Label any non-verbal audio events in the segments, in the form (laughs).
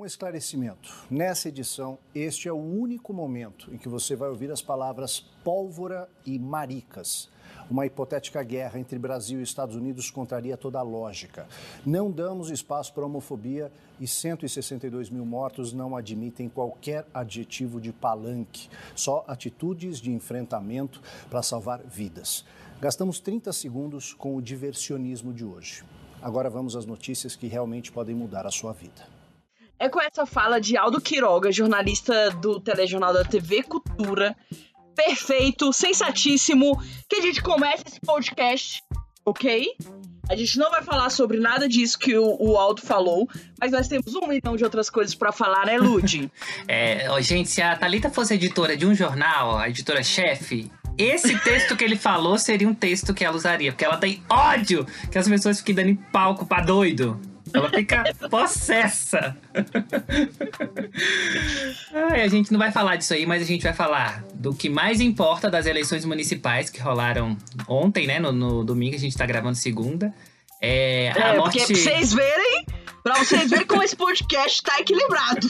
Um esclarecimento. Nessa edição, este é o único momento em que você vai ouvir as palavras pólvora e maricas. Uma hipotética guerra entre Brasil e Estados Unidos contraria toda a lógica. Não damos espaço para homofobia e 162 mil mortos não admitem qualquer adjetivo de palanque, só atitudes de enfrentamento para salvar vidas. Gastamos 30 segundos com o diversionismo de hoje. Agora vamos às notícias que realmente podem mudar a sua vida. É com essa fala de Aldo Quiroga, jornalista do telejornal da TV Cultura, perfeito, sensatíssimo, que a gente começa esse podcast, ok? A gente não vai falar sobre nada disso que o, o Aldo falou, mas nós temos um milhão de outras coisas para falar, né, Lud? (laughs) é, gente, se a Thalita fosse editora de um jornal, a editora-chefe, esse texto que ele falou seria um texto que ela usaria, porque ela tem ódio que as pessoas fiquem dando palco pra doido. Ela fica possessa. Ai, a gente não vai falar disso aí, mas a gente vai falar do que mais importa das eleições municipais que rolaram ontem, né? No, no domingo, a gente tá gravando segunda. É, é morte... porque pra vocês verem, pra vocês verem como esse podcast tá equilibrado.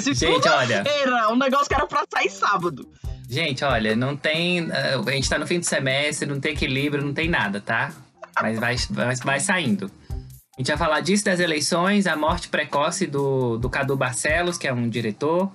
Se gente, olha. Um negócio que era pra sair sábado. Gente, olha, não tem. Eh, a gente tá no fim do semestre, não tem equilíbrio, não tem nada, tá? Mas vai, vai, vai saindo. A gente vai falar disso das eleições, a morte precoce do, do Cadu Barcelos, que é um diretor,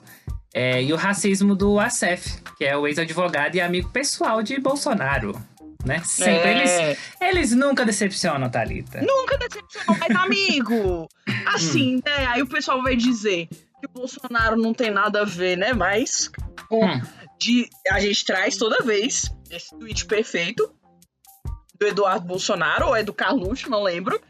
é, e o racismo do Acef, que é o ex-advogado e amigo pessoal de Bolsonaro. Né? Sempre. É. Eles, eles nunca decepcionam, Thalita. Nunca decepcionam, mas amigo! (laughs) Assim, né? Aí o pessoal vai dizer que o Bolsonaro não tem nada a ver, né? Mas com, hum. de, a gente traz toda vez esse tweet perfeito do Eduardo Bolsonaro, ou é do Carluxo, não lembro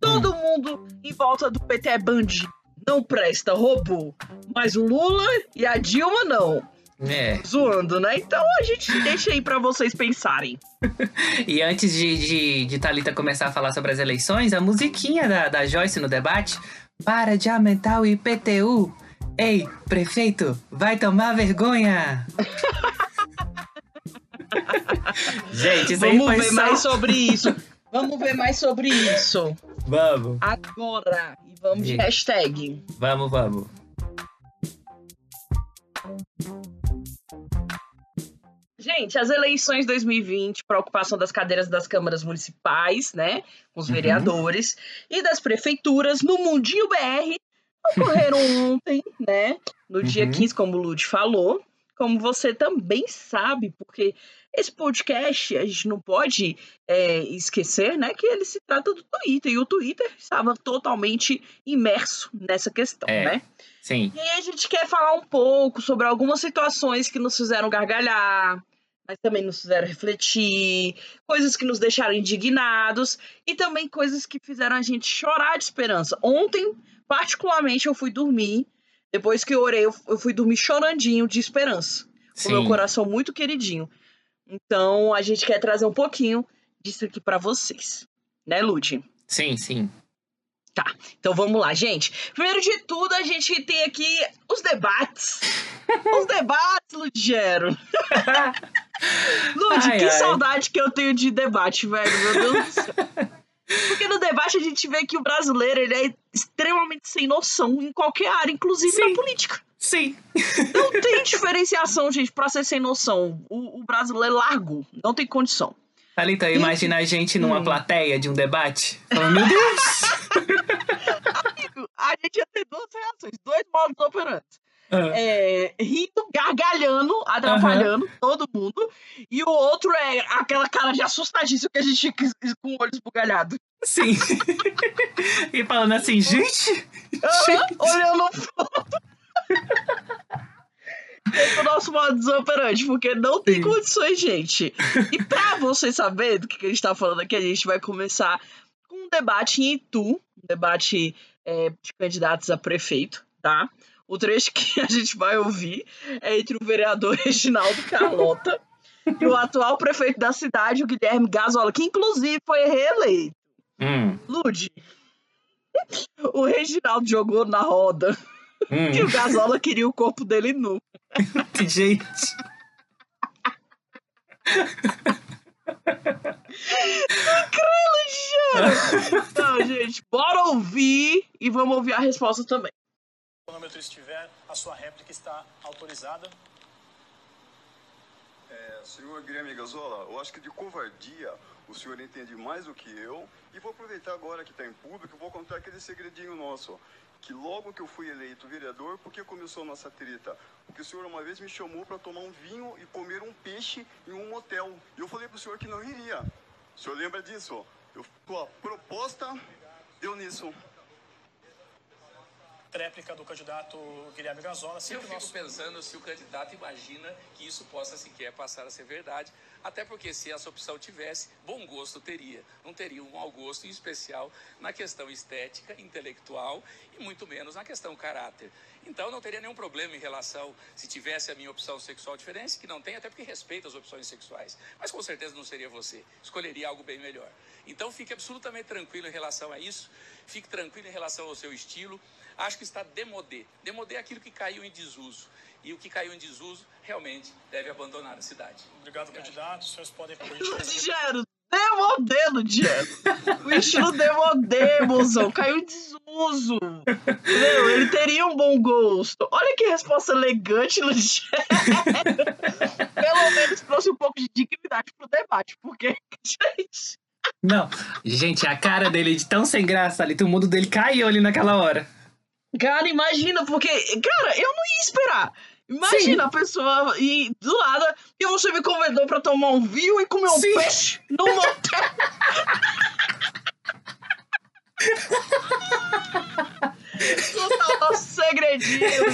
Todo hum. mundo em volta do PT é bandido. Não presta, roubou. Mas o Lula e a Dilma não. É. Zoando, né? Então a gente deixa aí para vocês pensarem. (laughs) e antes de, de, de Thalita começar a falar sobre as eleições, a musiquinha da, da Joyce no debate. Para de aumentar o IPTU. Ei, prefeito, vai tomar vergonha! (laughs) gente, isso Vamos aí ver só... mais sobre isso. Vamos ver mais sobre isso. Vamos. Agora. E vamos de hashtag. Vamos, vamos. Gente, as eleições 2020, preocupação das cadeiras das câmaras municipais, né? Com os uhum. vereadores e das prefeituras no Mundinho BR ocorreram (laughs) ontem, né? No dia uhum. 15, como o Lud falou. Como você também sabe, porque esse podcast, a gente não pode é, esquecer, né, que ele se trata do Twitter, e o Twitter estava totalmente imerso nessa questão, é, né? Sim. E aí a gente quer falar um pouco sobre algumas situações que nos fizeram gargalhar, mas também nos fizeram refletir, coisas que nos deixaram indignados e também coisas que fizeram a gente chorar de esperança. Ontem, particularmente, eu fui dormir, depois que eu orei, eu fui dormir chorandinho de esperança, com meu coração muito queridinho. Então, a gente quer trazer um pouquinho disso aqui para vocês. Né, Lud? Sim, sim. Tá, então vamos lá, gente. Primeiro de tudo, a gente tem aqui os debates. os (laughs) debates, Ludgero. (laughs) Lud, ai, que ai. saudade que eu tenho de debate, velho, meu Deus do céu. Porque no debate a gente vê que o brasileiro ele é extremamente sem noção em qualquer área, inclusive Sim. na política. Sim. Não tem diferenciação, gente, pra ser sem noção. O, o brasileiro é largo, não tem condição. Thalita, imagina a gente numa hum. plateia de um debate. Meu Deus! Amigo, a gente ia ter duas reações, dois modos operantes. Uhum. É, rindo, gargalhando, atrapalhando uhum. todo mundo. E o outro é aquela cara de assustadíssimo que a gente fica com o olho esbugalhado. Sim. (laughs) e falando assim, gente. Uhum, gente. Olhando foto. Esse é o nosso modo operante, porque não tem Sim. condições, gente. E pra você saber do que a gente tá falando aqui, a gente vai começar com um debate em Itu, um debate é, de candidatos a prefeito, tá? O trecho que a gente vai ouvir é entre o vereador (laughs) Reginaldo Carlota e o atual prefeito da cidade, o Guilherme Gasola, que inclusive foi reeleito. Hum. Lude, (laughs) o Reginaldo jogou na roda hum. que o Gasola queria o corpo dele nu. (laughs) Gente. Incrível, Então, gente, bora ouvir e vamos ouvir a resposta também. O cronômetro estiver, a sua réplica está autorizada. É, senhor Guilherme Gazola, eu acho que de covardia o senhor entende mais do que eu. E vou aproveitar agora que está em público, vou contar aquele segredinho nosso. Que logo que eu fui eleito vereador, por que começou a nossa treta? Porque o senhor uma vez me chamou para tomar um vinho e comer um peixe em um motel. E eu falei para o senhor que não iria. O senhor lembra disso? Eu, a proposta deu nisso tréplica do candidato Guilherme Gazola. Eu fico nosso... pensando se o candidato imagina que isso possa sequer passar a ser verdade, até porque se essa opção tivesse, bom gosto teria. Não teria um mau gosto, em especial na questão estética, intelectual e muito menos na questão caráter. Então não teria nenhum problema em relação se tivesse a minha opção sexual diferente, que não tem, até porque respeito as opções sexuais. Mas com certeza não seria você. Escolheria algo bem melhor. Então fique absolutamente tranquilo em relação a isso. Fique tranquilo em relação ao seu estilo acho que está demodé. Demodé é aquilo que caiu em desuso. E o que caiu em desuso realmente deve abandonar a cidade. Obrigado, candidato. Os senhores podem Ligero, demodé, Ligero. O estilo demodé, mozão. Caiu em desuso. Meu, ele teria um bom gosto. Olha que resposta elegante, Ligero. Pelo menos trouxe um pouco de dignidade pro debate, porque, gente... Não, gente, a cara dele de tão sem graça ali, o mundo dele caiu ali naquela hora. Cara, imagina, porque, cara, eu não ia esperar. Imagina Sim. a pessoa ir do lado e você me convidou pra tomar um vinho e comer um Sim. peixe no motel. Contar nosso segredinho,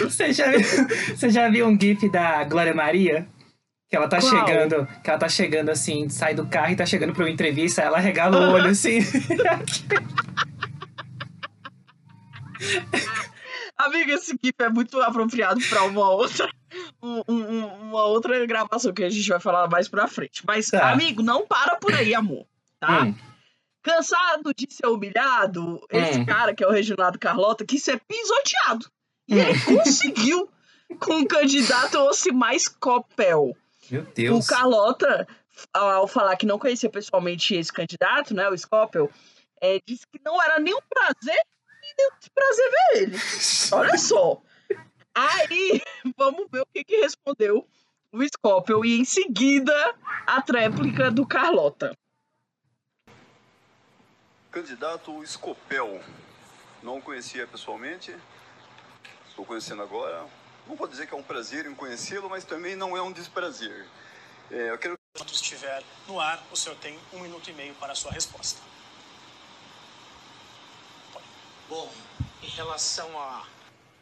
você já, viu, você já viu um gif da Glória Maria? Que ela tá Qual? chegando, que ela tá chegando assim, sai do carro e tá chegando pra uma entrevista, ela regala o olho assim. (laughs) (laughs) Amiga, esse GIF é muito apropriado para uma outra. Um, um, uma outra gravação que a gente vai falar mais pra frente. Mas, tá. amigo, não para por aí, amor. Tá? Hum. Cansado de ser humilhado, esse hum. cara que é o Reginaldo Carlota quis ser pisoteado. E hum. ele conseguiu com o candidato Ocimar Scopel. Meu Deus. O Carlota, ao falar que não conhecia pessoalmente esse candidato, né, o Scopel, é, disse que não era nenhum prazer deu prazer ver ele. Olha só. Aí, (laughs) vamos ver o que, que respondeu o Scopel e em seguida a tréplica do Carlota. Candidato Scopel. Não conhecia pessoalmente. Estou conhecendo agora. Não vou dizer que é um prazer em conhecê-lo, mas também não é um desprazer. É, eu quero. Enquanto estiver no ar, o senhor tem um minuto e meio para a sua resposta. Bom, em relação a,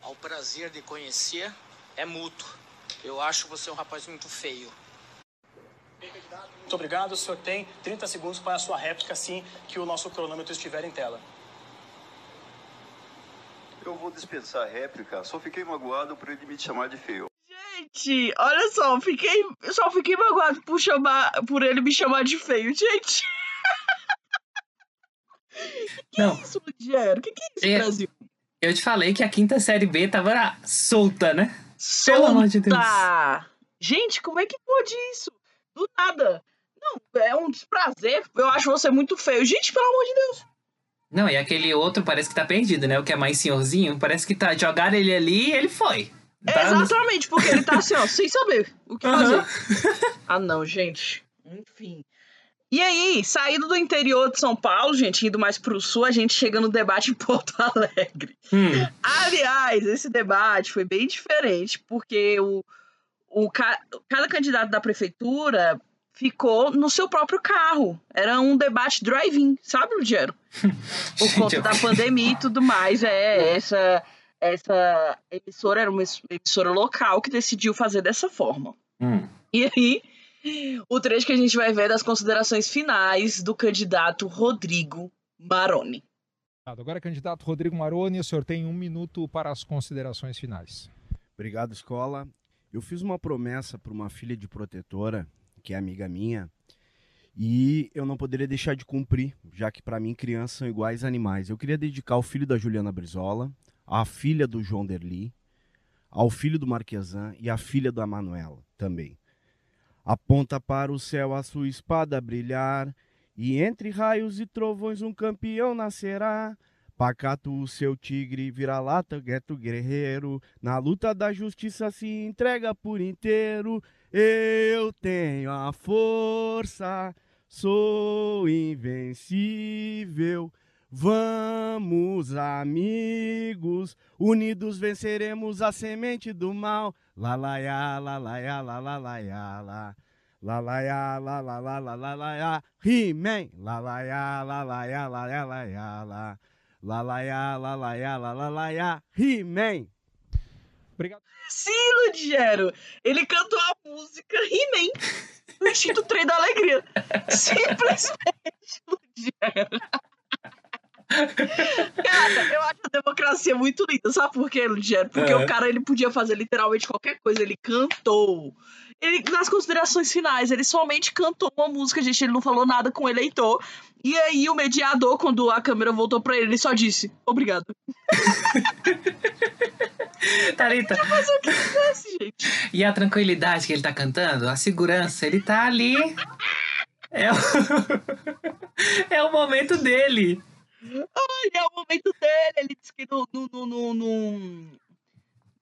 ao prazer de conhecer, é mútuo. Eu acho você um rapaz muito feio. Muito obrigado. O senhor tem 30 segundos para a sua réplica, assim que o nosso cronômetro estiver em tela. Eu vou dispensar a réplica, só fiquei magoado por ele me chamar de feio. Gente, olha só, fiquei, só fiquei magoado por, chamar, por ele me chamar de feio, gente. Que Não. é isso, Ludiero? O que, que é isso, é, Brasil? Eu te falei que a quinta série B tava solta, né? Solta! Pelo amor de Deus. Gente, como é que pode isso? Do nada. Não, é um desprazer. Eu acho você muito feio. Gente, pelo amor de Deus. Não, e aquele outro parece que tá perdido, né? O que é mais senhorzinho. Parece que tá. Jogaram ele ali e ele foi. Tá Exatamente, porque ele tá assim, ó, sem saber o que uhum. fazer. (laughs) ah, não, gente. Enfim. E aí, saindo do interior de São Paulo, gente, indo mais pro sul, a gente chega no debate em Porto (laughs) Alegre. Hum. Aliás, esse debate foi bem diferente, porque o, o, cada candidato da prefeitura ficou no seu próprio carro. Era um debate drive-in, sabe, Ludiero? (laughs) Por conta da pandemia e tudo mais. É, essa, essa emissora era uma emissora local que decidiu fazer dessa forma. Hum. E aí o trecho que a gente vai ver das considerações finais do candidato Rodrigo Maroni. Agora, candidato Rodrigo Maroni, o senhor tem um minuto para as considerações finais. Obrigado, escola. Eu fiz uma promessa para uma filha de protetora, que é amiga minha, e eu não poderia deixar de cumprir, já que para mim crianças são iguais a animais. Eu queria dedicar ao filho da Juliana Brizola, à filha do João Derli, ao filho do Marquesan e à filha da Manuela também. Aponta para o céu a sua espada brilhar, e entre raios e trovões um campeão nascerá. Pacato, o seu tigre, vira-lata, gueto guerreiro. Na luta da justiça se entrega por inteiro. Eu tenho a força, sou invencível. Vamos, amigos, unidos venceremos a semente do mal. La la ya, la la ya, la la la ya, la. La la ya, la la la la la la ya, He-Man. La la ya, la la ya, la ya la ya, la. La la ya, la la ya, la la la ya, He-Man. Obrigado. Sim, Ludiero. Ele cantou a música He-Man no Instinto Trem da Alegria. Simplesmente, Ludiero. Cara, eu acho a democracia muito linda. Sabe por quê, Ludiero? Porque É. o cara ele podia fazer literalmente qualquer coisa. Ele cantou. Ele, nas considerações finais, ele somente cantou uma música, gente. Ele não falou nada com o eleitor. E aí, o mediador, quando a câmera voltou pra ele, ele só disse: Obrigado. (laughs) Thalita, Mas o que acontece, gente? e a tranquilidade que ele tá cantando, a segurança, ele tá ali. É o, (laughs) é o momento dele. Ai, é o momento dele. Ele disse que não, não, não, não,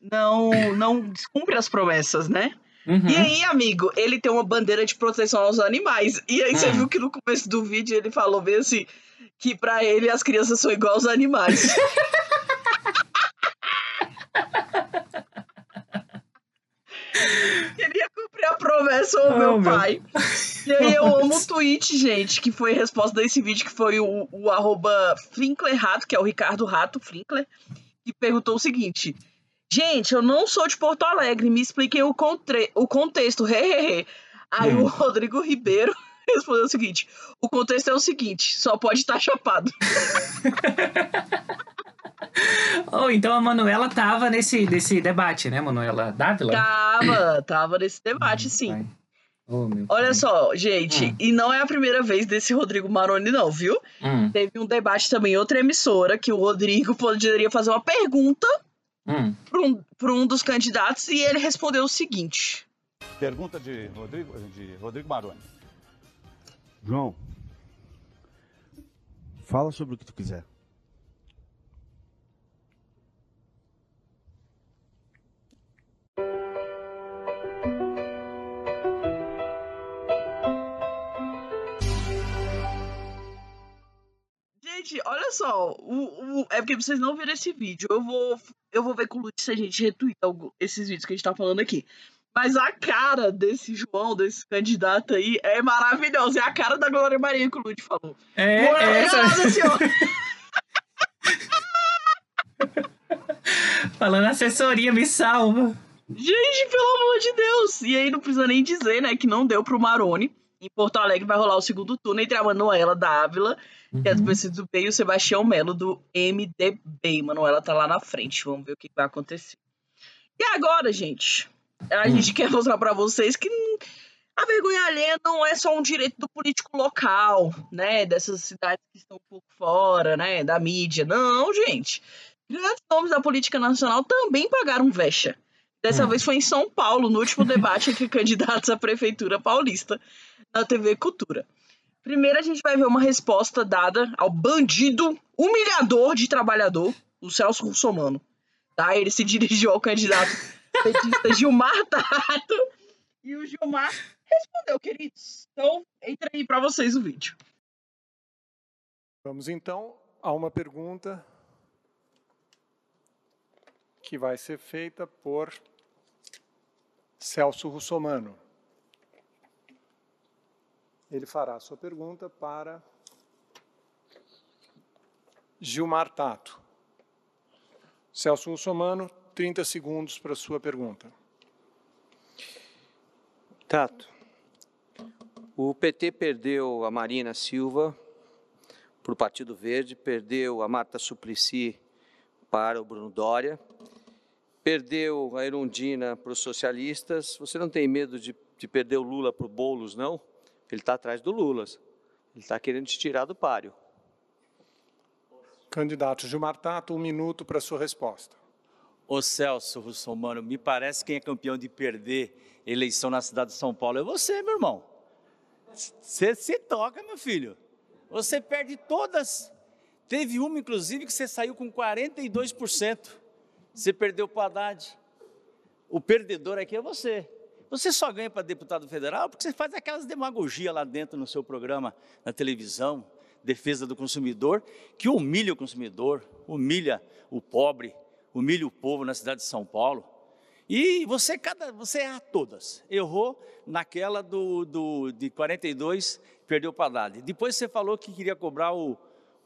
não, não, descumpre as promessas, né? Uhum. E aí, amigo, ele tem uma bandeira de proteção aos animais. E aí você Hum. viu que no começo do vídeo ele falou bem assim, que pra ele as crianças são igual aos animais. (laughs) a promessa, ô Oh, meu meu. pai. E aí eu amo o tweet, gente, que foi a resposta desse vídeo, que foi o, o arroba Flinkler Rato, que é o Ricardo Rato Flinkler, que perguntou o seguinte. Gente, eu não sou de Porto Alegre, me expliquem o, contre... o contexto. Hehehe. Aí Hum. o Rodrigo Ribeiro (laughs) respondeu o seguinte: o contexto é o seguinte, só pode estar chapado. (laughs) (laughs) Oh, então a Manuela tava nesse, nesse debate, né, Manuela Dávila? Tava, tava nesse debate, sim. Oh, Olha pai. só, gente, Hum. e não é a primeira vez desse Rodrigo Maroni, não, viu? Hum, Teve um debate também em outra emissora que o Rodrigo poderia fazer uma pergunta hum. para um, pra um dos candidatos e ele respondeu o seguinte: Pergunta de Rodrigo, de Rodrigo Maroni. João, fala sobre o que tu quiser. Gente, olha só, o, o- é porque vocês não viram esse vídeo. Eu vou, eu vou ver com o Lute se a gente retuita algu- esses vídeos que a gente tá falando aqui. Mas a cara desse João, desse candidato aí, é maravilhosa. É a cara da Glória Maria que o Lute falou. É, é essa. (laughs) Falando assessoria, me salva. Gente, pelo amor de Deus! E aí não precisa nem dizer, né, que não deu pro Maroni. Em Porto Alegre vai rolar o segundo turno entre a Manuela Dávila, que é do Uhum. PCdoB, e o Sebastião Melo do MDB. Manuela tá lá na frente. Vamos ver o que vai acontecer. E agora, gente? A Hum. gente quer mostrar pra vocês que a vergonha alheia não é só um direito do político local, né? Dessas cidades que estão um pouco fora, né? Da mídia. Não, gente. Grandes nomes da política nacional também pagaram vexa. Dessa Hum. vez foi em São Paulo, no último debate entre (laughs) candidatos à prefeitura paulista na TV Cultura. Primeiro a gente vai ver uma resposta dada ao bandido humilhador de trabalhador, o Celso Russomano. Tá? Ele se dirigiu ao candidato (laughs) petista Gilmar Tato e o Gilmar respondeu, queridos. Então, entra aí pra vocês o vídeo. Vamos então a uma pergunta que vai ser feita por Celso Russomano. Ele fará a sua pergunta para Gilmar Tato. Celso Russomano, 30 segundos para a sua pergunta. Tato, o PT perdeu a Marina Silva para o Partido Verde, perdeu a Marta Suplicy para o Bruno Dória, perdeu a Erundina para os socialistas. Você não tem medo de, de perder o Lula para o Boulos, não? Ele está atrás do Lula. Ele está querendo te tirar do páreo. Candidato Gilmar Tato, um minuto para a sua resposta. Ô Celso Russomano, me parece que quem é campeão de perder eleição na cidade de São Paulo é você, meu irmão. Você se toca, meu filho. Você perde todas. Teve uma, inclusive, que você saiu com 42%. Você perdeu para o Haddad. O perdedor aqui é você. Você só ganha para deputado federal porque você faz aquelas demagogia lá dentro no seu programa, na televisão, defesa do consumidor, que humilha o consumidor, humilha o pobre, humilha o povo na cidade de São Paulo. E você, cada, você erra todas. Errou naquela do, do, de 42, perdeu para Haddad. Depois você falou que queria cobrar o,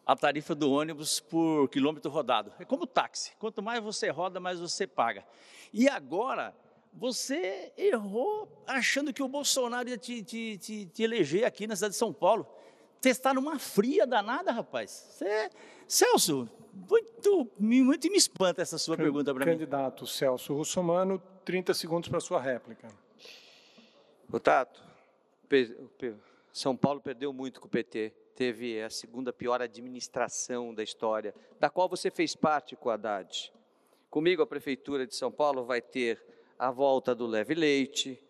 a tarifa do ônibus por quilômetro rodado. É como táxi. Quanto mais você roda, mais você paga. E agora, você errou achando que o Bolsonaro ia te, te, te, te eleger aqui na cidade de São Paulo. Você está numa fria danada, rapaz. Você, Celso, muito, muito me espanta essa sua pergunta para mim. Candidato Celso Russomano, 30 segundos para sua réplica. O Tato, São Paulo perdeu muito com o PT. Teve a segunda pior administração da história, da qual você fez parte com a Haddad. Comigo, a Prefeitura de São Paulo vai ter a volta do leve leite,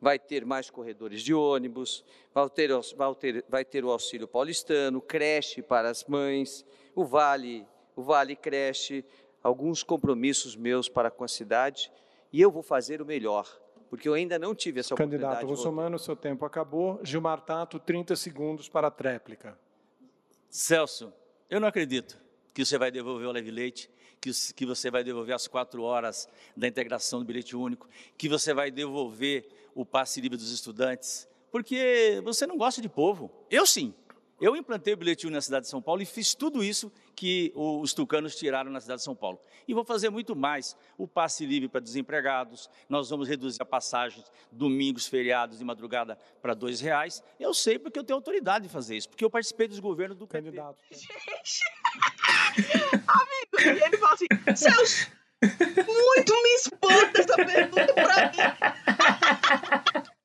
vai ter mais corredores de ônibus, vai ter, vai ter, vai ter o auxílio paulistano, creche para as mães, o Vale, o Vale Creche, alguns compromissos meus para com a cidade, e eu vou fazer o melhor, porque eu ainda não tive essa Candidato oportunidade. Candidato Russomano, seu tempo acabou. Gilmar Tato, 30 segundos para a tréplica. Celso, eu não acredito que você vai devolver o leve leite, que, que você vai devolver as quatro horas da integração do bilhete único, que você vai devolver o passe livre dos estudantes, porque você não gosta de povo. Eu sim. Eu implantei o bilhete único na cidade de São Paulo e fiz tudo isso que os tucanos tiraram na cidade de São Paulo. E vou fazer muito mais. O passe livre para desempregados, nós vamos reduzir a passagem domingos, feriados de madrugada para dois reais. Eu sei porque eu tenho autoridade de fazer isso, porque eu participei dos governos do candidato. Gente, (laughs) amigo, ele fala assim, Celso, muito me espanta essa pergunta para mim. (laughs)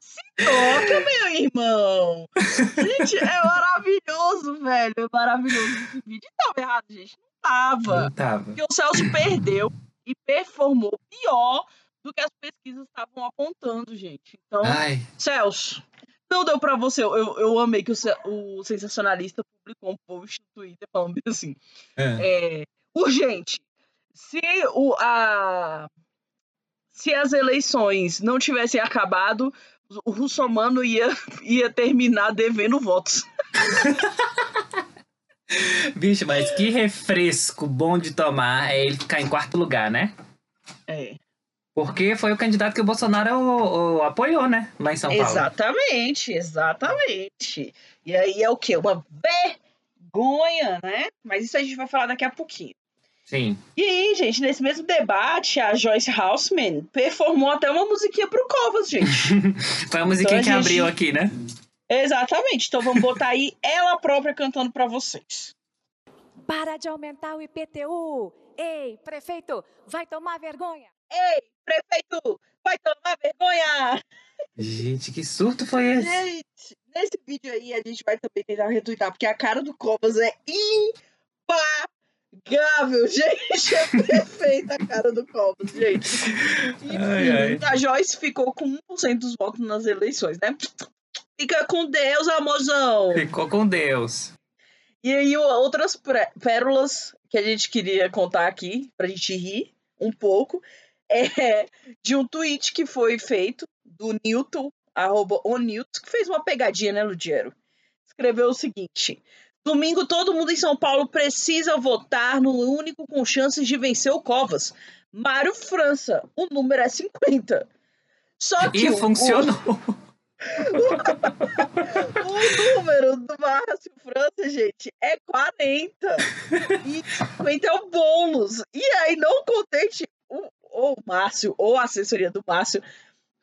Se toca, meu irmão! Gente, é maravilhoso, velho. É maravilhoso esse vídeo. Tava errado, gente. Não tava. Não tava. Porque o Celso perdeu e performou pior do que as pesquisas estavam apontando, gente. Então, Ai. Celso, não deu pra você. Eu, eu amei que o, o sensacionalista publicou um post no Twitter falando assim: é. É, urgente. Se o, a, se as eleições não tivessem acabado, o Russomano ia, ia terminar devendo votos. (laughs) Bicho, mas que refresco bom de tomar é ele ficar em quarto lugar, né? É. Porque foi o candidato que o Bolsonaro o, o, apoiou, né? Lá em São Paulo. Exatamente, exatamente. E aí é o quê? Uma vergonha, né? Mas isso a gente vai falar daqui a pouquinho. Sim. E aí, gente, nesse mesmo debate, a Joyce Houseman performou até uma musiquinha pro Covas, gente. (laughs) Foi a musiquinha então, a que gente... abriu aqui, né? Exatamente. Então vamos botar aí ela própria cantando para vocês. Para de aumentar o IPTU! Ei, prefeito, vai tomar vergonha! Ei, prefeito, vai tomar vergonha! Gente, que surto foi esse? Gente, nesse vídeo aí a gente vai também tentar retweetar, porque a cara do Covas é impagável Gável, (laughs) gente, é perfeita a cara do Cobos, gente. Enfim, ai, ai. a Joyce ficou com 1% dos votos nas eleições, né? Fica com Deus, amorzão. Ficou com Deus. E aí, outras pérolas que a gente queria contar aqui, pra gente rir um pouco, é de um tweet que foi feito do Newton, arroba o Newton, que fez uma pegadinha, né, Ludiero? Escreveu o seguinte: Domingo, todo mundo em São Paulo precisa votar no único com chances de vencer o Covas. Mário França. O número é 50. Só que. E funcionou. O, o número do Márcio França, gente, é 40. E 50 é o bônus. E aí, não contente, o, o Márcio, ou a assessoria do Márcio,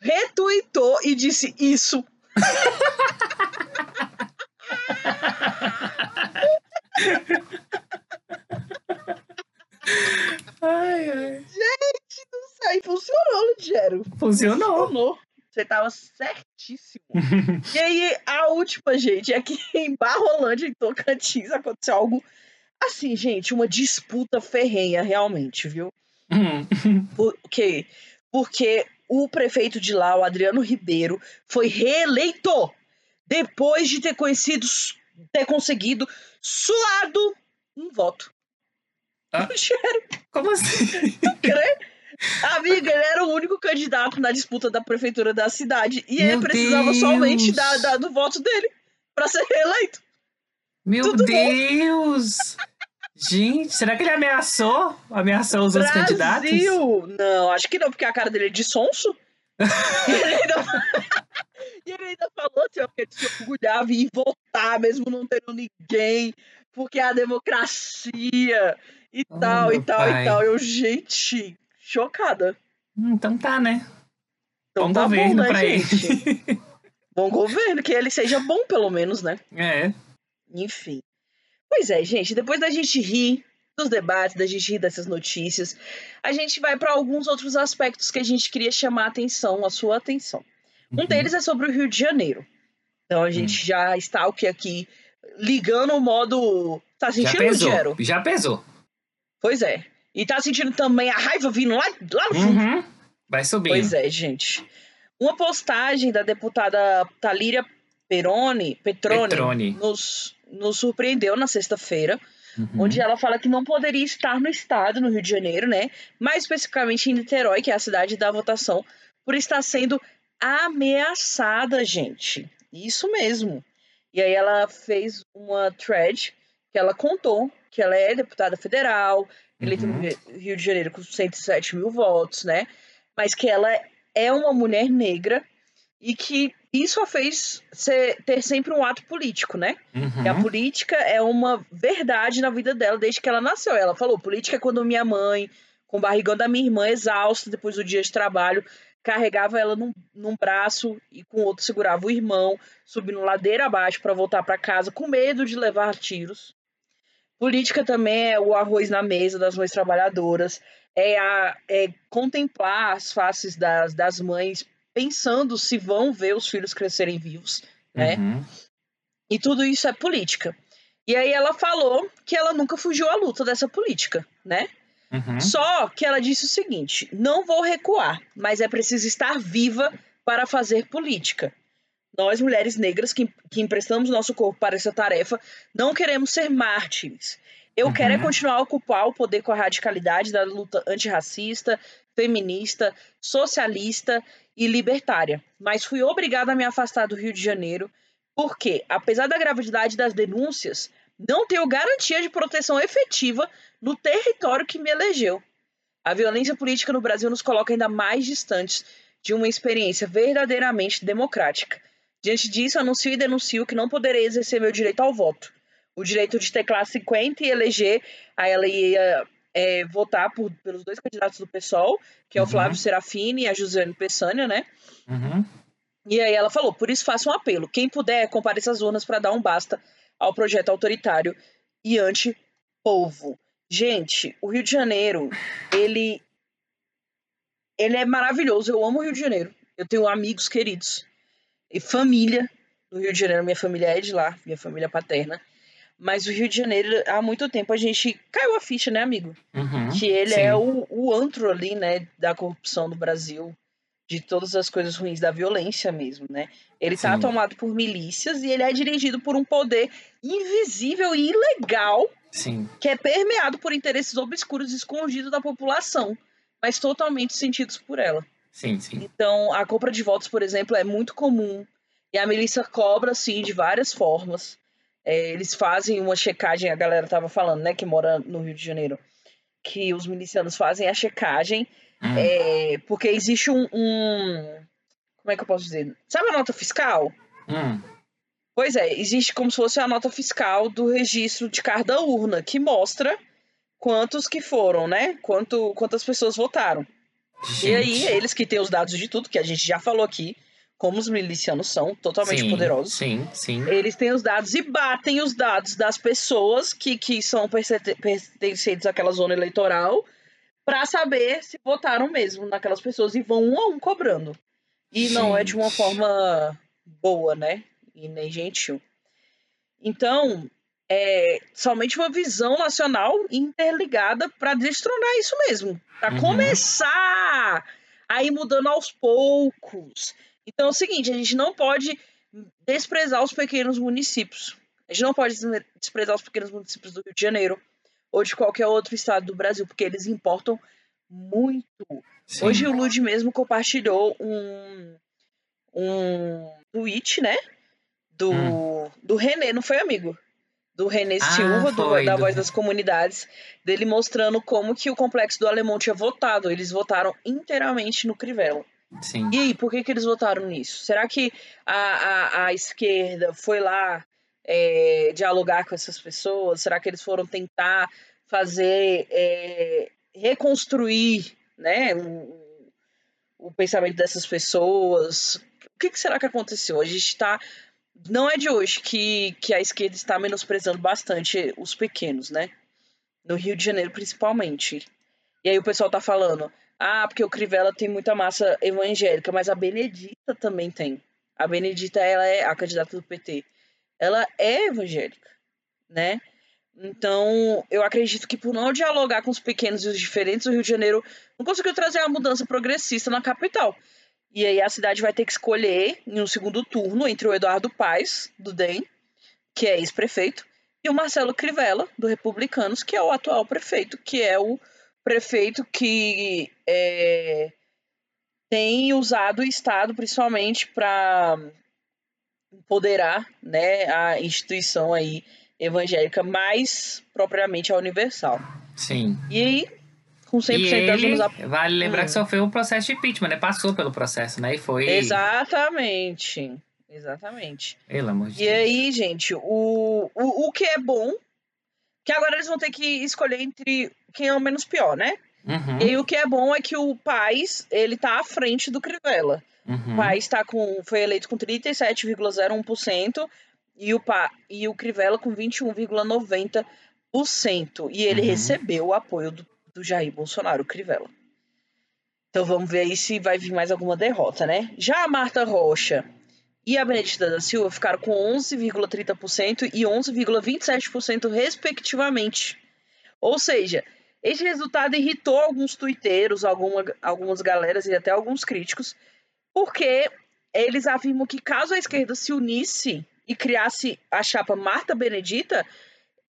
retuitou e disse isso. (laughs) ai, ai. Gente do céu, e funcionou, Ligero. Funcionou. Funcionou. Você tava certíssimo. (laughs) e aí, a última, gente, é que em Barrolândia, em Tocantins, aconteceu algo assim, gente, uma disputa ferrenha, realmente, viu? (laughs) Uhum. Por quê? Porque o prefeito de lá, o Adriano Ribeiro, foi reeleito depois de ter conhecido ter conseguido suado um voto. Ah, (laughs) como assim? Amiga, ele era o único candidato na disputa da prefeitura da cidade. E ele Meu precisava Deus! somente da, da- do voto dele pra ser reeleito. Meu Tudo? Deus! Gente, será que ele ameaçou? Ameaçou os outros candidatos? Brasil! Não, acho que não, porque a cara dele é de sonso. (laughs) ele ainda... e ele ainda falou assim, ó, que ele se orgulhava em votar, mesmo não tendo ninguém, porque é a democracia e Oh, tal, e tal, pai. e tal. Eu, gente, chocada. Hum, Então tá, né? Então Bom tá governo bom, né, pra ele. gente? (laughs) Bom governo, que ele seja bom, pelo menos, né? É. Enfim. Pois é, gente, depois da gente rir dos debates, da gente rir dessas notícias, a gente vai para alguns outros aspectos que a gente queria chamar a atenção, a sua atenção. Um deles é sobre o Rio de Janeiro. Então a gente já está o que aqui ligando o modo. Tá Já sentindo, pesou. Gero? Já pesou. Pois é. E tá sentindo também a raiva vindo lá, lá no fundo. Uhum. Vai subir. Pois é, gente. Uma postagem da deputada Talíria Peroni, Petroni, Petroni. Nos, nos surpreendeu na sexta-feira, Uhum. onde ela fala que não poderia estar no estado, no Rio de Janeiro, né? Mais especificamente em Niterói, que é a cidade da votação, por estar sendo ameaçada, gente. Isso mesmo. E aí ela fez uma thread que ela contou que ela é deputada federal, eleita no Rio de Janeiro com 107 mil votos, né? Mas que ela é uma mulher negra e que isso a fez ser- ter sempre um ato político, né? Uhum. A política é uma verdade na vida dela desde que ela nasceu. Ela falou: política é quando minha mãe, com o barrigão da minha irmã, exausta depois do dia de trabalho, carregava ela num, num braço e com o outro segurava o irmão, subindo ladeira abaixo para voltar para casa com medo de levar tiros. Política também é o arroz na mesa das mães trabalhadoras, é, a, é contemplar as faces das, das mães pensando se vão ver os filhos crescerem vivos, né? Uhum. E tudo isso é política. E aí ela falou que ela nunca fugiu à luta dessa política, né? Uhum. Só que ela disse o seguinte: não vou recuar, mas é preciso estar viva para fazer política. Nós, mulheres negras que, que emprestamos nosso corpo para essa tarefa, não queremos ser mártires. Eu quero é Uhum. continuar a ocupar o poder com a radicalidade da luta antirracista, feminista, socialista e libertária. Mas fui obrigada a me afastar do Rio de Janeiro porque, apesar da gravidade das denúncias, não tenho garantia de proteção efetiva no território que me elegeu. A violência política no Brasil nos coloca ainda mais distantes de uma experiência verdadeiramente democrática. Diante disso, anuncio e denuncio que não poderei exercer meu direito ao voto. O direito de ter classe 50 e eleger, aí ela ia é, votar por- pelos dois candidatos do PSOL, que é o Uhum. Flávio Serafini e a Josiane Pessânia, né? Uhum. E aí ela falou: por isso faça um apelo. Quem puder, compareça às urnas para dar um basta ao projeto autoritário e anti-povo. Gente, o Rio de Janeiro, ele. Ele é maravilhoso. Eu amo o Rio de Janeiro. Eu tenho amigos queridos e família do Rio de Janeiro. Minha família é de lá, minha família paterna. Mas o Rio de Janeiro, há muito tempo a gente caiu a ficha, né, amigo? Uhum. que ele Sim. é o, o antro ali, né, da corrupção do Brasil, de todas as coisas ruins da violência mesmo, né? Ele tá Sim. tomado por milícias e ele é dirigido por um poder invisível e ilegal Sim. que é permeado por interesses obscuros escondidos da população, mas totalmente sentidos por ela. Sim, sim. Então, a compra de votos, por exemplo, é muito comum. E a milícia cobra, sim, de várias formas. É, eles fazem uma checagem, a galera tava falando, né, que mora no Rio de Janeiro, que os milicianos fazem a checagem, Hum. é, porque existe um, um- Como é que eu posso dizer? Sabe a nota fiscal? Hum. Pois é, existe como se fosse a nota fiscal do registro de cada urna, que mostra quantos que foram, né? Quanto, quantas pessoas votaram. E aí, Gente. eles que têm os dados de tudo, que a gente já falou aqui, como os milicianos são totalmente Sim, poderosos. Sim, sim. Eles têm os dados e batem os dados das pessoas que, que são pertencentes àquela zona eleitoral para saber se votaram mesmo naquelas pessoas e vão um a um cobrando. E não é de uma Gente. forma boa, né? E nem gentil. Então, é somente uma visão nacional interligada para destronar isso mesmo. Para Uhum. começar a ir mudando aos poucos. Então é o seguinte, a gente não pode desprezar os pequenos municípios. A gente não pode desprezar os pequenos municípios do Rio de Janeiro ou de qualquer outro estado do Brasil, porque eles importam muito. Sim. Hoje o Lud mesmo compartilhou um, um tweet, né? Do, hum. do René, não foi amigo? Do René ah, Silva, do, da. Voz das Comunidades, dele mostrando como que o Complexo do Alemão tinha votado. Eles votaram inteiramente no Crivella. Sim. E aí, por que, que eles votaram nisso? Será que a, a, a esquerda foi lá é, dialogar com essas pessoas? Será que eles foram tentar fazer é, reconstruir né, o, o, pensamento dessas pessoas? O que, que será que aconteceu? A gente está não é de hoje que, que a esquerda está menosprezando bastante os pequenos, né? No Rio de Janeiro, principalmente. E aí o pessoal tá falando, ah, porque o Crivella tem muita massa evangélica, mas a Benedita também tem. A Benedita, ela é a candidata do PT. Ela é evangélica, né? Então, eu acredito que por não dialogar com os pequenos e os diferentes, o Rio de Janeiro não conseguiu trazer uma mudança progressista na capital. E aí a cidade vai ter que escolher em um segundo turno entre o Eduardo Paes, do DEM, que é ex-prefeito, e o Marcelo Crivella, do Republicanos, que é o atual prefeito, que é o prefeito que é, tem usado o Estado principalmente para empoderar né, a instituição aí evangélica mais propriamente a universal. Sim. E aí, com 100% e ele, das Vale lembrar hum. que sofreu um processo de impeachment, né? Passou pelo processo, né? E foi. Exatamente. Exatamente. Pelo amor de e Deus. aí, gente, o, o, o que é bom, que agora eles vão ter que escolher entre quem é o menos pior, né? Uhum. E aí, o que é bom é que o Paz, ele tá à frente do Crivella. Uhum. O Paz tá com, foi eleito com 37,01% e o, pa, e o Crivella com 21,90%. E ele uhum. recebeu o apoio do, do Jair Bolsonaro, Crivella. Então vamos ver aí se vai vir mais alguma derrota, né? Já a Marta Rocha e a Benedita da Silva ficaram com 11,30% e 11,27%, respectivamente. Ou seja, esse resultado irritou alguns tuiteiros, alguma, algumas galeras e até alguns críticos, porque eles afirmam que caso a esquerda se unisse e criasse a chapa Marta Benedita,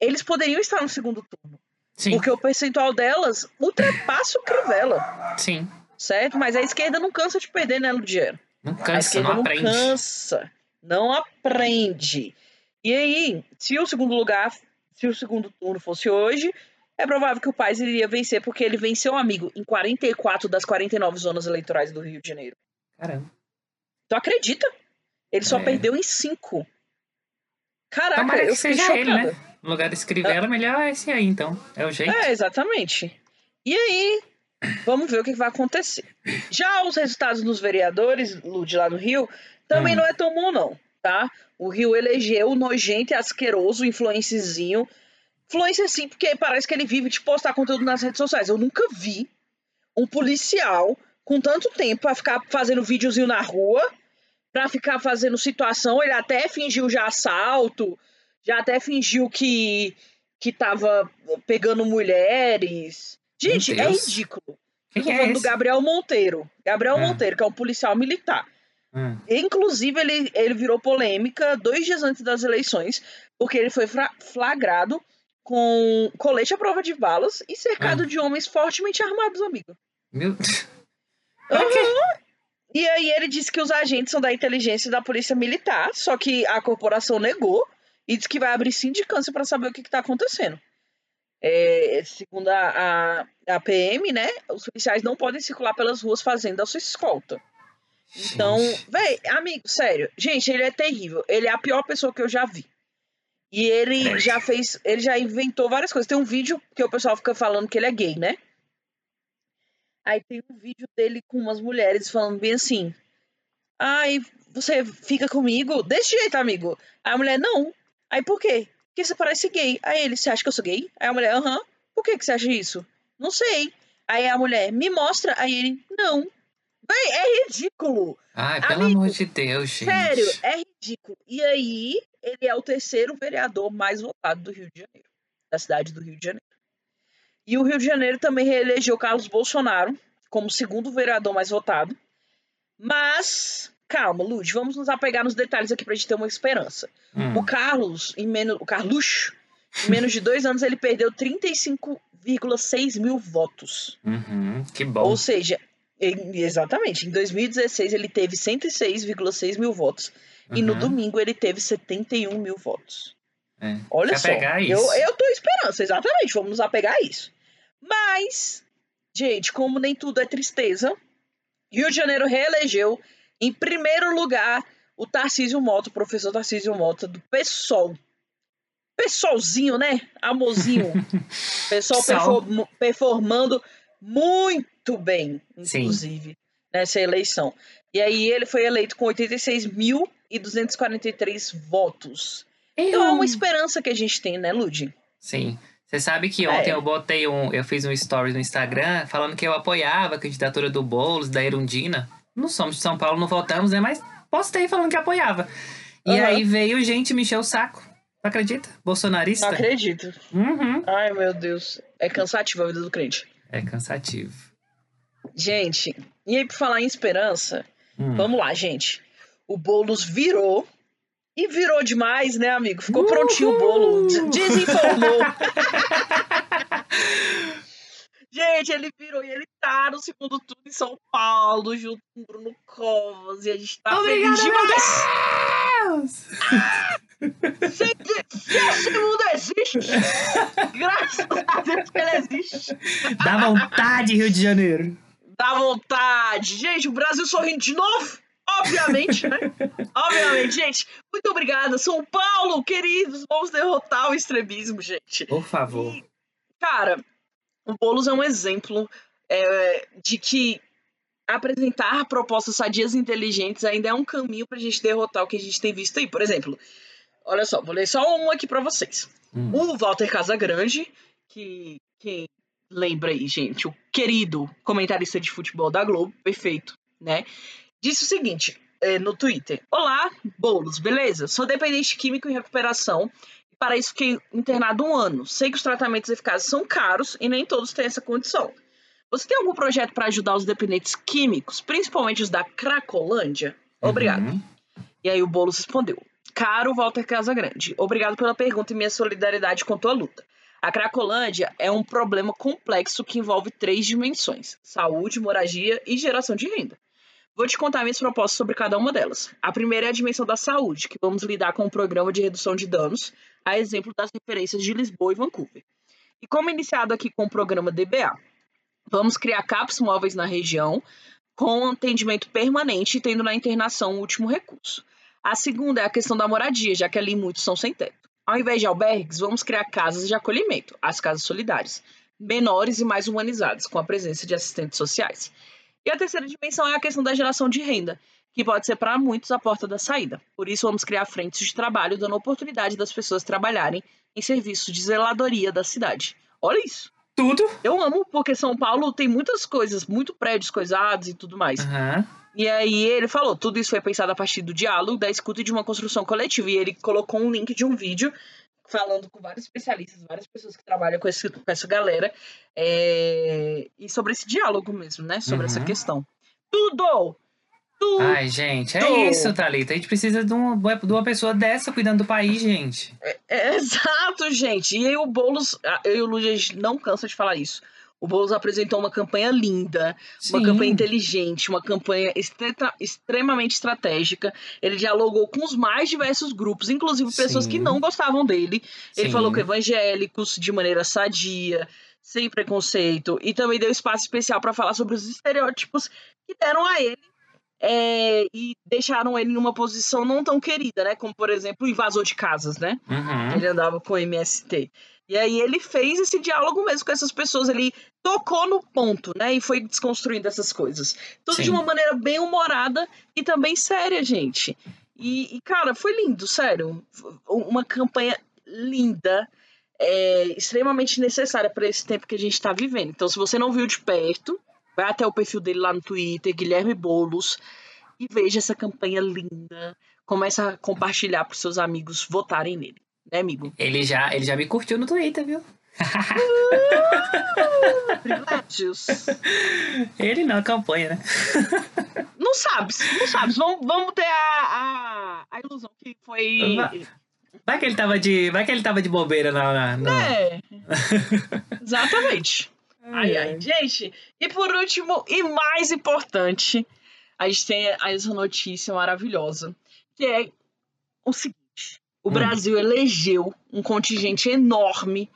eles poderiam estar no segundo turno. Sim. Porque o percentual delas ultrapassa o Crivella. Sim. Certo? Mas a esquerda não cansa de perder, né, Ludiero? Não cansa, não, não aprende. cansa. Não aprende. E aí, se o segundo lugar, se o segundo turno fosse hoje, é provável que o Paz iria vencer, porque ele venceu, amigo, em 44 das 49 zonas eleitorais do Rio de Janeiro. Caramba. Tu acredita? Ele só é. perdeu em 5. Caraca, Tomara eu que seja chocada. ele, né? No lugar de escrever, é melhor esse aí, então. É o jeito. É, exatamente. E aí, vamos ver o que vai acontecer. Já os resultados dos vereadores, de lá no Rio, também hum. não é tão bom, não, tá? O Rio elegeu o nojento e asqueroso influencezinho. Influencer sim, porque parece que ele vive de postar conteúdo nas redes sociais. Eu nunca vi um policial com tanto tempo pra ficar fazendo videozinho na rua, pra ficar fazendo situação. Ele até fingiu já assalto, já até fingiu que, que tava pegando mulheres. Gente, é ridículo. Eu tô é falando do esse? Gabriel Monteiro. Gabriel Ah. Monteiro, que é um policial militar. Hum. Inclusive, ele, ele virou polêmica dois dias antes das eleições, porque ele foi flagrado com colete à prova de balas e cercado Ah. de homens fortemente armados, amigo. Meu Aham. E aí ele disse que os agentes são da inteligência da polícia militar, só que a corporação negou e disse que vai abrir sindicância para saber o que está acontecendo. É, segundo a, a, a PM, né, os policiais não podem circular pelas ruas fazendo a sua escolta. Então, véi, amigo, sério, gente, ele é terrível. Ele é a pior pessoa que eu já vi. E ele já fez, ele já inventou várias coisas. Tem um vídeo que o pessoal fica falando que ele é gay, né? Aí tem um vídeo dele com umas mulheres falando bem assim: Ai, você fica comigo? Desse jeito, amigo. Aí a mulher, não. Aí por quê? Porque você parece gay. Aí ele, você acha que eu sou gay? Aí a mulher, aham. Por que, que você acha isso? Não sei. Aí a mulher, me mostra. Aí ele, não. Véi, é ridículo. Ai, pelo Amigo, amor de Deus, gente. Sério, é ridículo. E aí, ele é o terceiro vereador mais votado do Rio de Janeiro. Da cidade do Rio de Janeiro. E o Rio de Janeiro também reelegeu Carlos Bolsonaro como segundo vereador mais votado. Mas calma, Lud, vamos nos apegar nos detalhes aqui pra gente ter uma esperança. Hum. O Carlos, em menos, o Carluxo, em menos de dois anos, ele perdeu 35,6 mil votos. Uhum, que bom. Ou seja, em- exatamente, em 2016 ele teve 106,6 mil votos. E no Uhum. domingo ele teve 71 mil votos. É. Olha só, eu, eu tô esperança, exatamente, vamos nos apegar a isso. Mas, gente, como nem tudo é tristeza, Rio de Janeiro reelegeu em primeiro lugar o Tarcísio Mota, o professor Tarcísio Mota do PSOL. PSOLzinho, né? Amorzinho. (laughs) Pessoal perform- performando muito bem, Sim. inclusive, nessa eleição. E aí ele foi eleito com 86.243 votos. Então é uma esperança que a gente tem, né, Lud? Sim. Você sabe que ontem É. eu botei um. Eu fiz um story no Instagram falando que eu apoiava a candidatura do Boulos, da Erundina. Não somos de São Paulo, não votamos, né? Mas postei falando que apoiava. E Aham. aí veio gente me encher o saco. Não acredita? Bolsonarista? Não acredito. Uhum. Ai, meu Deus. É cansativo a vida do crente. É cansativo. Gente, e aí por falar em esperança, Hum. vamos lá, gente. O Boulos virou. E virou demais, né, amigo? Ficou prontinho o bolo. des- Desinformou. (laughs) Gente, ele virou e ele tá no segundo turno em São Paulo, junto com o Bruno Covas. E a gente tá Obrigada, feliz meu demais. (laughs) Gente, se esse mundo existe, graças a Deus que ele existe. Dá vontade, Rio de Janeiro. Dá vontade. Gente, o Brasil sorrindo de novo. Obviamente, né? Obviamente, gente. Muito obrigada. São Paulo, queridos. Vamos derrotar o extremismo, gente. Por favor. Cara, o Boulos é um exemplo é, de que apresentar propostas sadias e inteligentes ainda é um caminho pra gente derrotar o que a gente tem visto aí. Por exemplo, olha só, vou ler só um aqui pra vocês. Hum. O Walter Casagrande, que quem lembra aí, gente, o querido comentarista de futebol da Globo, perfeito, né? Disse o seguinte é, no Twitter: Olá, Boulos, beleza? Sou dependente químico em recuperação para isso fiquei internado um ano. Sei que os tratamentos eficazes são caros e nem todos têm essa condição. Você tem algum projeto para ajudar os dependentes químicos, principalmente os da Cracolândia? Obrigado. Uhum. E aí o Boulos respondeu: Caro Walter Casagrande, obrigado pela pergunta e minha solidariedade com tua luta. A Cracolândia é um problema complexo que envolve três dimensões: saúde, moradia e geração de renda. Vou te contar minhas propostas sobre cada uma delas. A primeira é a dimensão da saúde, que vamos lidar com o programa de redução de danos, a exemplo das referências de Lisboa e Vancouver. E como iniciado aqui com o programa DBA, vamos criar CAPs móveis na região, com atendimento permanente, tendo na internação o último recurso. A segunda é a questão da moradia, já que ali muitos são sem teto. Ao invés de albergues, vamos criar casas de acolhimento, as casas solidárias, menores e mais humanizadas, com a presença de assistentes sociais. E a terceira dimensão é a questão da geração de renda, que pode ser para muitos a porta da saída. Por isso, vamos criar frentes de trabalho, dando oportunidade das pessoas trabalharem em serviços de zeladoria da cidade. Olha isso! Tudo! Eu amo, porque São Paulo tem muitas coisas, muito prédios coisados e tudo mais. Aham. E aí ele falou, tudo isso foi pensado a partir do diálogo, da escuta e de uma construção coletiva. E ele colocou um link de um vídeo falando com vários especialistas, várias pessoas que trabalham com, esse, com essa galera, é, e sobre esse diálogo mesmo, né? Sobre essa Uhum. questão. Tudo! Tudo! Ai, gente, é isso, Thalita. A gente precisa de, um, de uma pessoa dessa cuidando do país, gente. É, (laughs) exato, gente. E aí o Boulos, eu e o Luiz, a gente não cansa de falar isso. O Boulos apresentou uma campanha linda, uma Sim. campanha inteligente, uma campanha extremamente estratégica. Ele dialogou com os mais diversos grupos, inclusive pessoas Sim. que não gostavam dele. Ele Sim. falou com evangélicos de maneira sadia, sem preconceito, e também deu espaço especial para falar sobre os estereótipos que deram a ele é, e deixaram ele numa posição não tão querida, né? Como, por exemplo, o invasor de casas, né? Uhum. Ele andava com o MST. E aí ele fez esse diálogo mesmo com essas pessoas, ele tocou no ponto, né? E foi desconstruindo essas coisas. Tudo Sim. de uma maneira bem humorada e também séria, gente. E, e, cara, foi lindo, sério. Uma campanha linda, é, extremamente necessária para esse tempo que a gente tá vivendo. Então, se você não viu de perto, vai até o perfil dele lá no Twitter, Guilherme Bolos, e veja essa campanha linda. Começa a compartilhar para seus amigos votarem nele, né, amigo? Ele já, ele já me curtiu no Twitter, viu? Privilégios. (laughs) Ele não, a campanha, né? Não (laughs) não sabe, não sabe. Vamos, vamos ter a, a, a ilusão que foi. Vai, vai que ele tava de, vai que ele tava de bobeira na. na, na... É. (laughs) Exatamente. Ai, ai, gente. E por último, e mais importante, a gente tem essa notícia maravilhosa, que é o seguinte: o Hum. Brasil elegeu um contingente enorme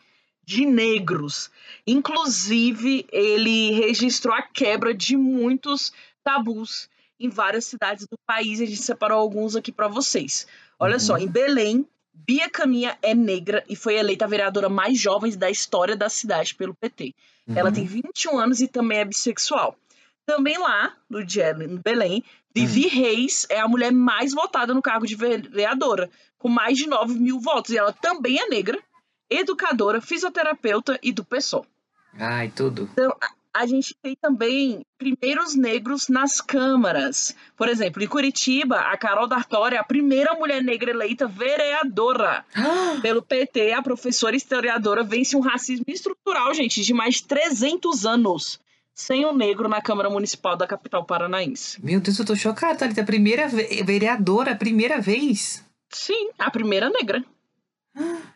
de negros. Inclusive, ele registrou a quebra de muitos tabus em várias cidades do país. A gente separou alguns aqui para vocês. Olha só, em Belém, Bia Caminha é negra e foi eleita a vereadora mais jovem da história da cidade pelo PT. Ela Uhum. tem 21 anos e também é bissexual. Também lá, no, Belém, Vivi Reis é a mulher mais votada no cargo de vereadora, com mais de 9 mil votos. E ela também é negra, educadora, fisioterapeuta e do PSOL. Ai, tudo. Então, a, a gente tem também primeiros negros nas câmaras. Por exemplo, em Curitiba, a Carol D'Artória é a primeira mulher negra eleita vereadora. (gasps) Pelo PT, a professora historiadora vence um racismo estrutural, gente, de mais de 300 anos. Sem um negro na Câmara Municipal da capital paranaense. Meu Deus, eu tô chocada, Thalita. Primeira ve- vereadora, primeira vez. Sim, a primeira negra. (gasps)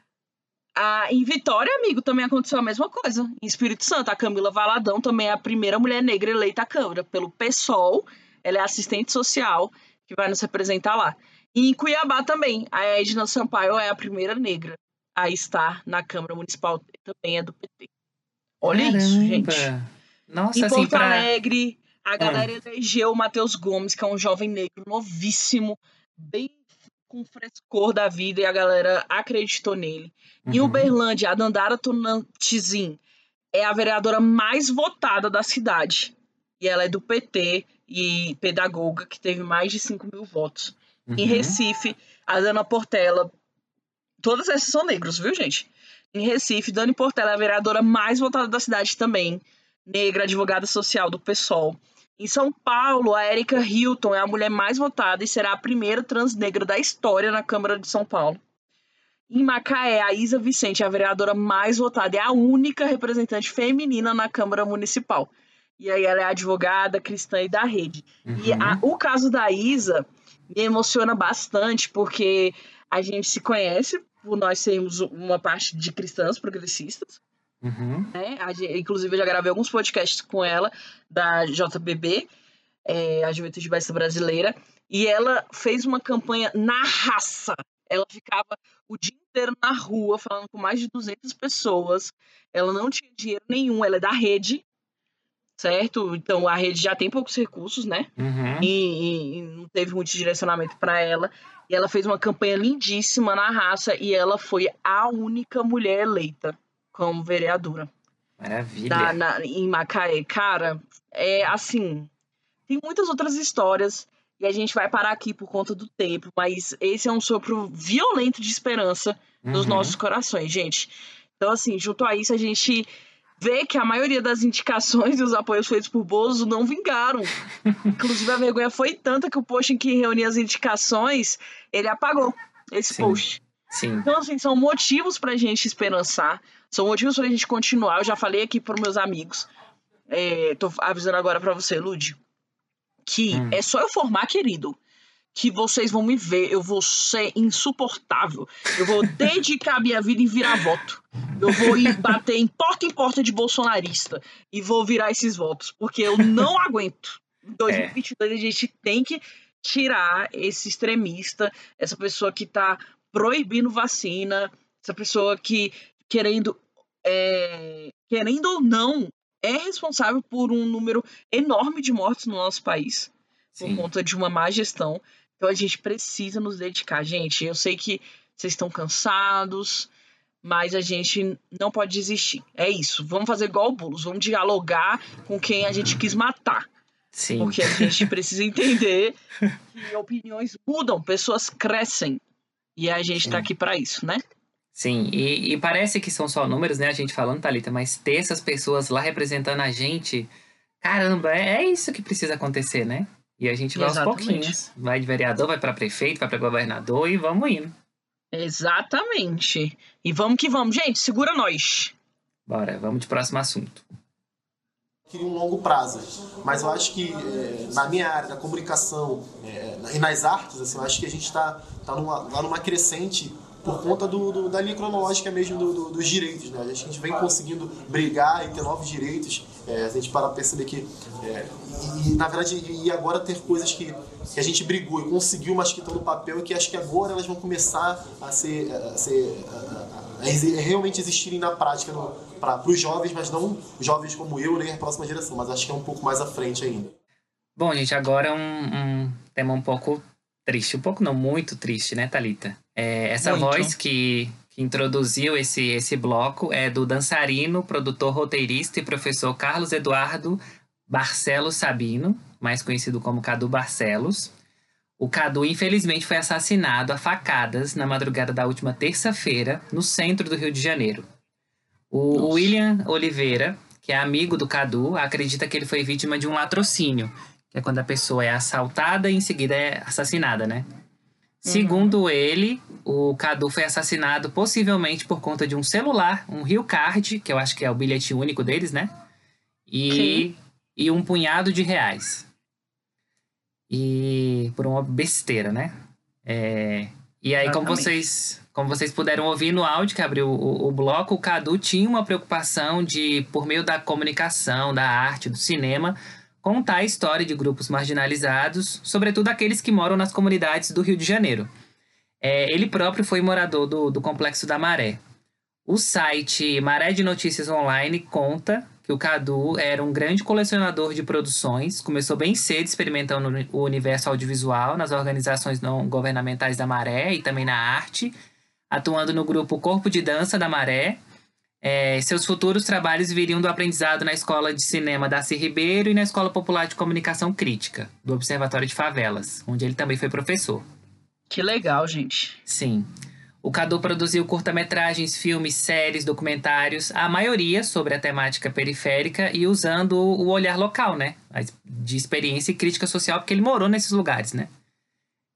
Ah, em Vitória, amigo, também aconteceu a mesma coisa. Em Espírito Santo, a Camila Valadão também é a primeira mulher negra eleita à Câmara pelo PSOL. Ela é assistente social que vai nos representar lá. E em Cuiabá também, a Edna Sampaio é a primeira negra a estar na Câmara Municipal, também é do PT. Olha isso, Caramba. gente. Nossa, em assim, Porto pra... Alegre, a galera Ah. elegeu o Matheus Gomes, que é um jovem negro novíssimo, bem com frescor da vida, e a galera acreditou nele. Em Uhum. Uberlândia, a Dandara Tonantizin é a vereadora mais votada da cidade. E ela é do PT e pedagoga, que teve mais de 5 mil votos. Em Uhum. Recife, a Dana Portela. Todas essas são negros, viu, gente? Em Recife, Dani Portela é a vereadora mais votada da cidade também. Negra, advogada social do PSOL. Em São Paulo, a Erika Hilton é a mulher mais votada e será a primeira trans negra da história na Câmara de São Paulo. Em Macaé, a Isa Vicente é a vereadora mais votada, é a única representante feminina na Câmara Municipal. E aí ela é advogada, cristã e da rede. E Uhum. a- o caso da Isa me emociona bastante, porque a gente se conhece por nós sermos uma parte de cristãs progressistas. Uhum. né? Inclusive, eu já gravei alguns podcasts com ela, da JBB, é, a Juventude Besta Brasileira, e ela fez uma campanha na raça. Ela ficava o dia inteiro na rua, falando com mais de 200 pessoas. Ela não tinha dinheiro nenhum, ela é da rede, certo? Então, a rede já tem poucos recursos, né? Uhum. e, e- e não teve muito direcionamento para ela. E ela fez uma campanha lindíssima na raça e ela foi a única mulher eleita como vereadora Maravilha. da- na- em Macaé. Cara, é assim. Tem muitas outras histórias e a gente vai parar aqui por conta do tempo, mas esse é um sopro violento de esperança nos Uhum. nossos corações, gente. Então, assim, junto a isso, a gente vê que a maioria das indicações e os apoios feitos por Bozo não vingaram. (laughs) Inclusive, a vergonha foi tanta que o post em que reunia as indicações, ele apagou esse Sim. post. Sim. Então, assim, são motivos pra gente esperançar, são motivos pra gente continuar. Eu já falei aqui pros meus amigos, é, tô avisando agora pra você, Lud, que Hum. é só eu formar, querido, que vocês vão me ver, eu vou ser insuportável. Eu vou dedicar minha vida em virar voto. Eu vou ir bater em porta em porta de bolsonarista e vou virar esses votos, porque eu não (laughs) aguento. Em 2022 a gente tem que tirar esse extremista, essa pessoa que tá proibindo vacina, essa pessoa que querendo é, querendo ou não é responsável por um número enorme de mortes no nosso país por Sim. conta de uma má gestão. Então a gente precisa nos dedicar, gente. Eu sei que vocês estão cansados, mas a gente não pode desistir. É isso. Vamos fazer igual o Boulos, vamos dialogar com quem a gente quis matar. Sim. Porque a gente precisa entender que opiniões mudam, pessoas crescem. E a gente tá aqui pra isso, né? Sim, e, e parece que são só números, né? A gente falando, Thalita, mas ter essas pessoas lá representando a gente, caramba, é, é isso que precisa acontecer, né? E a gente vai Exatamente. aos pouquinhos. Vai de vereador, vai pra prefeito, vai pra governador e vamos indo. Exatamente. E vamos que vamos, gente. Segura nós. Bora, vamos de próximo assunto. queria um longo prazo. Mas eu acho que é, na minha área, na comunicação é, e nas artes, assim, eu acho que a gente está tá numa, lá numa crescente por conta do, do, da linha cronológica mesmo do, dos direitos. Né? A gente vem conseguindo brigar e ter novos direitos. É, a gente para perceber que. É, e, e, na verdade, e agora ter coisas que, que a gente brigou e conseguiu, mas que estão no papel e que acho que agora elas vão começar a ser. A ser a, a, a realmente existirem na prática para os jovens, mas não jovens como eu nem a próxima geração, mas acho que é um pouco mais à frente ainda. Bom, gente, agora um, um tema um pouco triste, um pouco não, muito triste, né, Talita? É, essa muito. voz que, que introduziu esse, esse bloco é do dançarino, produtor, roteirista e professor Carlos Eduardo Barcelos Sabino, mais conhecido como Cadu Barcelos. O Cadu, infelizmente, foi assassinado a facadas na madrugada da última terça-feira, no centro do Rio de Janeiro. O Nossa. William Oliveira, que é amigo do Cadu, acredita que ele foi vítima de um latrocínio, é quando a pessoa é assaltada e em seguida é assassinada, né? Uhum. Segundo ele, o Cadu foi assassinado possivelmente por conta de um celular, um Rio Card, que eu acho que é o bilhete único deles, né? E, e um punhado de reais. E por uma besteira, né? É, e aí, como vocês, como vocês puderam ouvir no áudio que abriu o, o, bloco, o Cadu tinha uma preocupação de, por meio da comunicação, da arte, do cinema, contar a história de grupos marginalizados, sobretudo aqueles que moram nas comunidades do Rio de Janeiro. É, ele próprio foi morador do, do Complexo da Maré. O site Maré de Notícias Online conta que o Cadu era um grande colecionador de produções, começou bem cedo experimentando o universo audiovisual nas organizações não governamentais da Maré e também na arte, atuando no grupo Corpo de Dança da Maré, é, seus futuros trabalhos viriam do aprendizado na Escola de Cinema Darcy Ribeiro e na Escola Popular de Comunicação Crítica, do Observatório de Favelas, onde ele também foi professor. Que legal, gente. Sim. O Cadu produziu curta-metragens, filmes, séries, documentários, a maioria sobre a temática periférica e usando o olhar local, né? De experiência e crítica social, porque ele morou nesses lugares, né?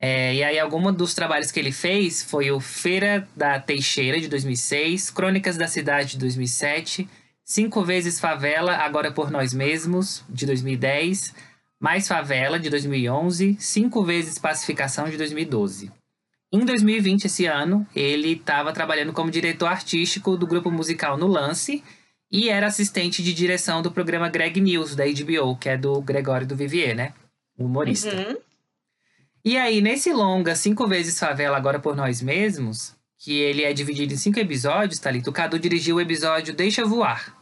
É, e aí, algum dos trabalhos que ele fez foi o Feira da Teixeira, de 2006, Crônicas da Cidade, de 2007, Cinco Vezes Favela, Agora por Nós Mesmos, de 2010, Mais Favela, de 2011, Cinco Vezes Pacificação, de 2012. Em 2020, esse ano, ele estava trabalhando como diretor artístico do grupo musical No Lance e era assistente de direção do programa Greg News, da HBO, que é do Gregório do Vivier, né? Humorista. Uhum. E aí, nesse longa, Cinco Vezes Favela Agora por Nós Mesmos, que ele é dividido em cinco episódios, tá ali, o Cadu dirigiu o episódio Deixa Voar.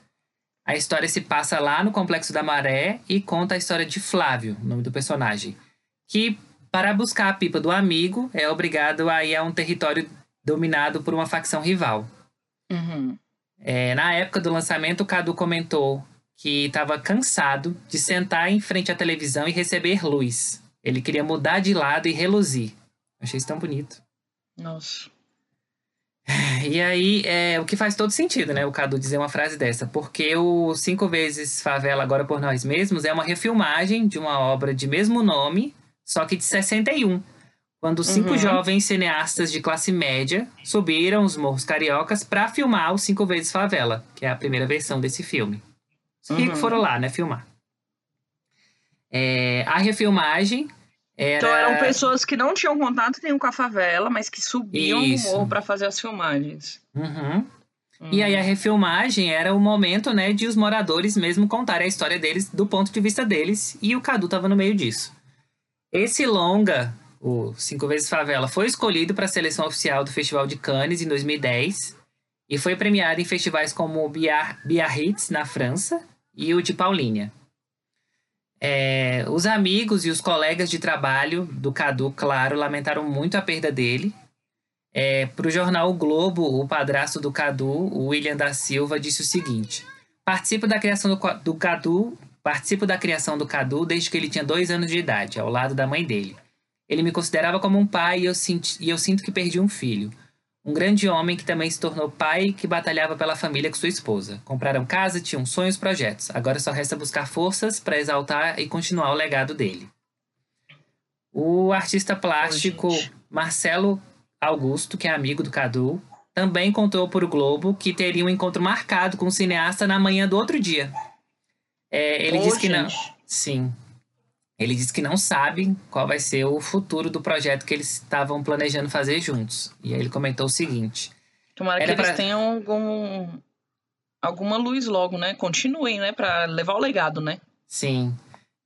A história se passa lá no Complexo da Maré e conta a história de Flávio, o nome do personagem, que, para buscar a pipa do amigo, é obrigado a ir a um território dominado por uma facção rival. Uhum. É, na época do lançamento, o Cadu comentou que estava cansado de sentar em frente à televisão e receber luz. Ele queria mudar de lado e reluzir. Achei isso tão bonito. Nossa. (sighs) E aí, é, o que faz todo sentido, né? O Cadu dizer uma frase dessa. Porque o Cinco Vezes Favela Agora por Nós Mesmos é uma refilmagem de uma obra de mesmo nome, só que de 61. Quando cinco uhum. jovens cineastas de classe média subiram os morros cariocas para filmar o Cinco Vezes Favela, que é a primeira versão desse filme. Os uhum. foram lá, né, filmar. É, a refilmagem era... Então eram pessoas que não tinham contato nenhum com a favela, mas que subiam Isso. no morro para fazer as filmagens. Uhum. E aí a refilmagem era o momento, né, de os moradores mesmo contarem a história deles do ponto de vista deles, e o Cadu tava no meio disso. Esse longa, o Cinco Vezes Favela, foi escolhido para a seleção oficial do Festival de Cannes em 2010 e foi premiado em festivais como o Biarritz, na França, e o de Paulínia. É, os amigos e os colegas de trabalho do Cadu, claro, lamentaram muito a perda dele. É, Para o jornal o Globo, o padrasto do Cadu, o William da Silva, disse o seguinte: Participo da criação do, do Cadu, participo da criação do Cadu desde que ele tinha dois anos de idade, ao lado da mãe dele. Ele me considerava como um pai e eu, senti, e eu sinto que perdi um filho. Um grande homem que também se tornou pai e que batalhava pela família com sua esposa. Compraram casa, tinham sonhos, projetos. Agora só resta buscar forças para exaltar e continuar o legado dele. O artista plástico Oi, Marcelo Augusto, que é amigo do Cadu, também contou para o Globo que teria um encontro marcado com o cineasta na manhã do outro dia. É, ele Ô, disse que não. gente. Sim. Ele disse que não sabe qual vai ser o futuro do projeto que eles estavam planejando fazer juntos. E aí ele comentou o seguinte: Tomara que eles pra- tenham algum, alguma luz logo, né? Continuem, né? Pra levar o legado, né? Sim.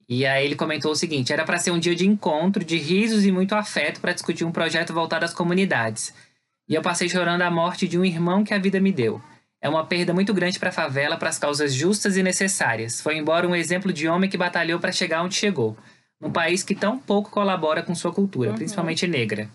E aí ele comentou o seguinte: era para ser um dia de encontro, de risos e muito afeto para discutir um projeto voltado às comunidades. E eu passei chorando a morte de um irmão que a vida me deu. É uma perda muito grande para a favela, para as causas justas e necessárias. Foi embora um exemplo de homem que batalhou para chegar onde chegou, num país que tão pouco colabora com sua cultura, principalmente negra.